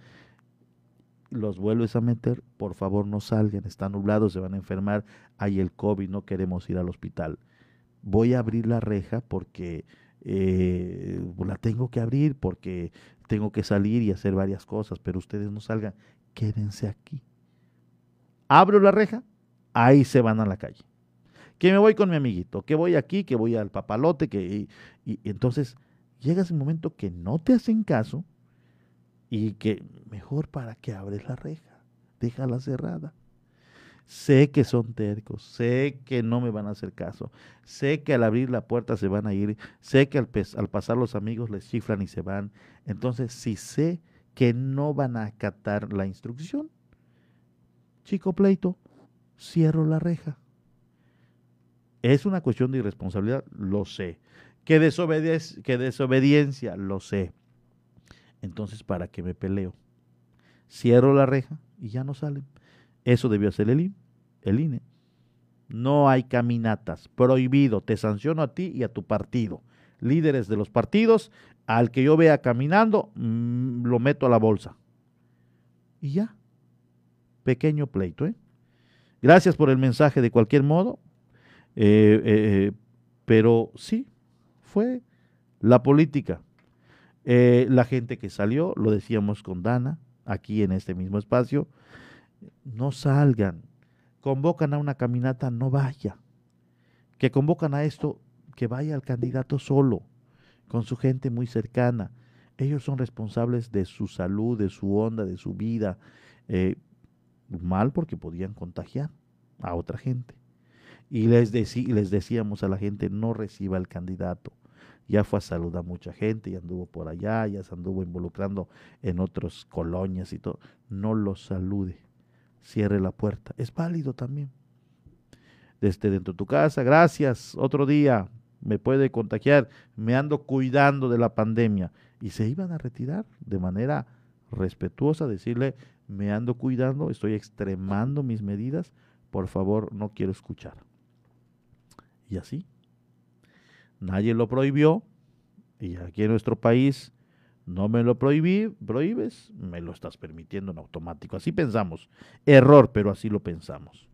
Los vuelves a meter, por favor no salgan, está nublado, se van a enfermar, hay el COVID, no queremos ir al hospital. Voy a abrir la reja porque eh, la tengo que abrir, porque tengo que salir y hacer varias cosas, pero ustedes no salgan, quédense aquí. Abro la reja, ahí se van a la calle. Que me voy con mi amiguito, que voy aquí, que voy al papalote, que y, entonces llega ese momento que no te hacen caso y que mejor para que abres la reja, déjala cerrada. Sé que son tercos, sé que no me van a hacer caso, sé que al abrir la puerta se van a ir, sé que al, pasar los amigos les chiflan y se van. Entonces, si sé que no van a acatar la instrucción, chico pleito, cierro la reja. Es una cuestión de irresponsabilidad, lo sé. Que desobediencia, lo sé. Entonces, ¿para qué me peleo? Cierro la reja y ya no salen. Eso debió hacer el, el INE. No hay caminatas. Prohibido. Te sanciono a ti y a tu partido. Líderes de los partidos, al que yo vea caminando, mm, lo meto a la bolsa. Y ya. Pequeño pleito, ¿eh? Gracias por el mensaje de cualquier modo, eh, eh, pero sí, fue la política. Eh, la gente que salió, lo decíamos con Dana, aquí en este mismo espacio, no salgan, convocan a una caminata, no vaya. Que convocan a esto, que vaya el candidato solo, con su gente muy cercana. Ellos son responsables de su salud, de su onda, de su vida mal porque podían contagiar a otra gente. Y les, les decíamos a la gente, no reciba el candidato. Ya fue a saludar a mucha gente, y anduvo por allá, ya se anduvo involucrando en otras colonias y todo. No lo salude, cierre la puerta. Es válido también. Desde dentro de tu casa, gracias, otro día me puede contagiar, me ando cuidando de la pandemia. Y se iban a retirar de manera respetuosa, decirle, me ando cuidando, estoy extremando mis medidas, por favor, no quiero escuchar. Y así, nadie lo prohibió, y aquí en nuestro país no me lo prohibí, prohíbes, me lo estás permitiendo en automático. Así pensamos. Error, pero así lo pensamos.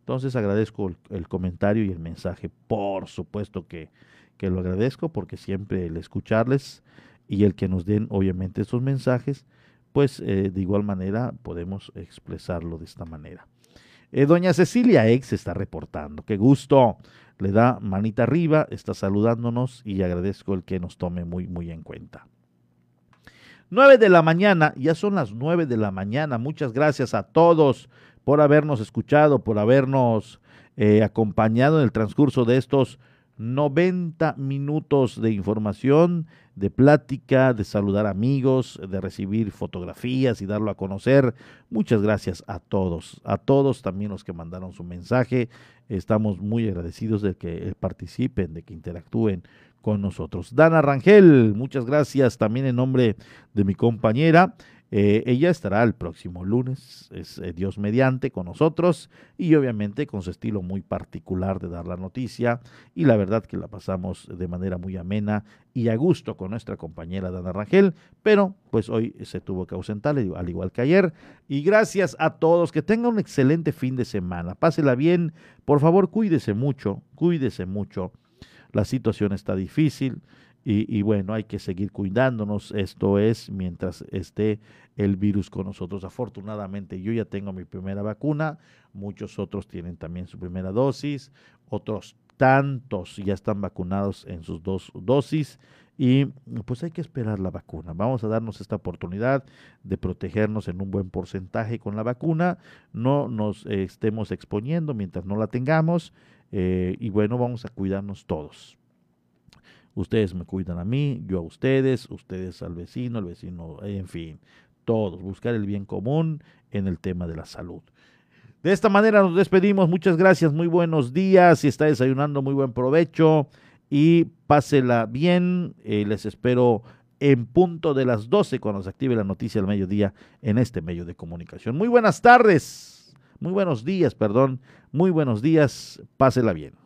Entonces agradezco el, el comentario y el mensaje. Por supuesto que, que lo agradezco porque siempre el escucharles y el que nos den obviamente estos mensajes, pues eh, de igual manera podemos expresarlo de esta manera. Eh, doña Cecilia Ex está reportando. Qué gusto. Le da manita arriba, está saludándonos y agradezco el que nos tome muy, muy en cuenta. 9 de la mañana, ya son las 9 de la mañana. Muchas gracias a todos por habernos escuchado, por habernos eh, acompañado en el transcurso de estos 90 minutos de información, de plática, de saludar amigos, de recibir fotografías y darlo a conocer. Muchas gracias a todos, a todos también los que mandaron su mensaje. Estamos muy agradecidos de que participen, de que interactúen con nosotros. Dana Rangel, muchas gracias también en nombre de mi compañera. Eh, ella estará el próximo lunes, es eh, Dios mediante, con nosotros y obviamente con su estilo muy particular de dar la noticia y la verdad que la pasamos de manera muy amena y a gusto con nuestra compañera Dana Rangel, pero pues hoy se tuvo que ausentar al igual que ayer y gracias a todos, que tengan un excelente fin de semana, pásela bien, por favor cuídese mucho, cuídese mucho, la situación está difícil. Y, bueno, hay que seguir cuidándonos. Esto es mientras esté el virus con nosotros. Afortunadamente yo ya tengo mi primera vacuna, muchos otros tienen también su primera dosis, otros tantos ya están vacunados en sus dos dosis y pues hay que esperar la vacuna. Vamos a darnos esta oportunidad de protegernos en un buen porcentaje con la vacuna, no nos eh, estemos exponiendo mientras no la tengamos eh, y bueno, vamos a cuidarnos todos. Ustedes me cuidan a mí, yo a ustedes, ustedes al vecino, el vecino, en fin, todos. Buscar el bien común en el tema de la salud. De esta manera nos despedimos. Muchas gracias, muy buenos días. Si está desayunando, muy buen provecho y pásela bien. Eh, les espero en punto de las 12 cuando se active la noticia del mediodía en este medio de comunicación. Muy buenas tardes, muy buenos días, perdón, muy buenos días. Pásela bien.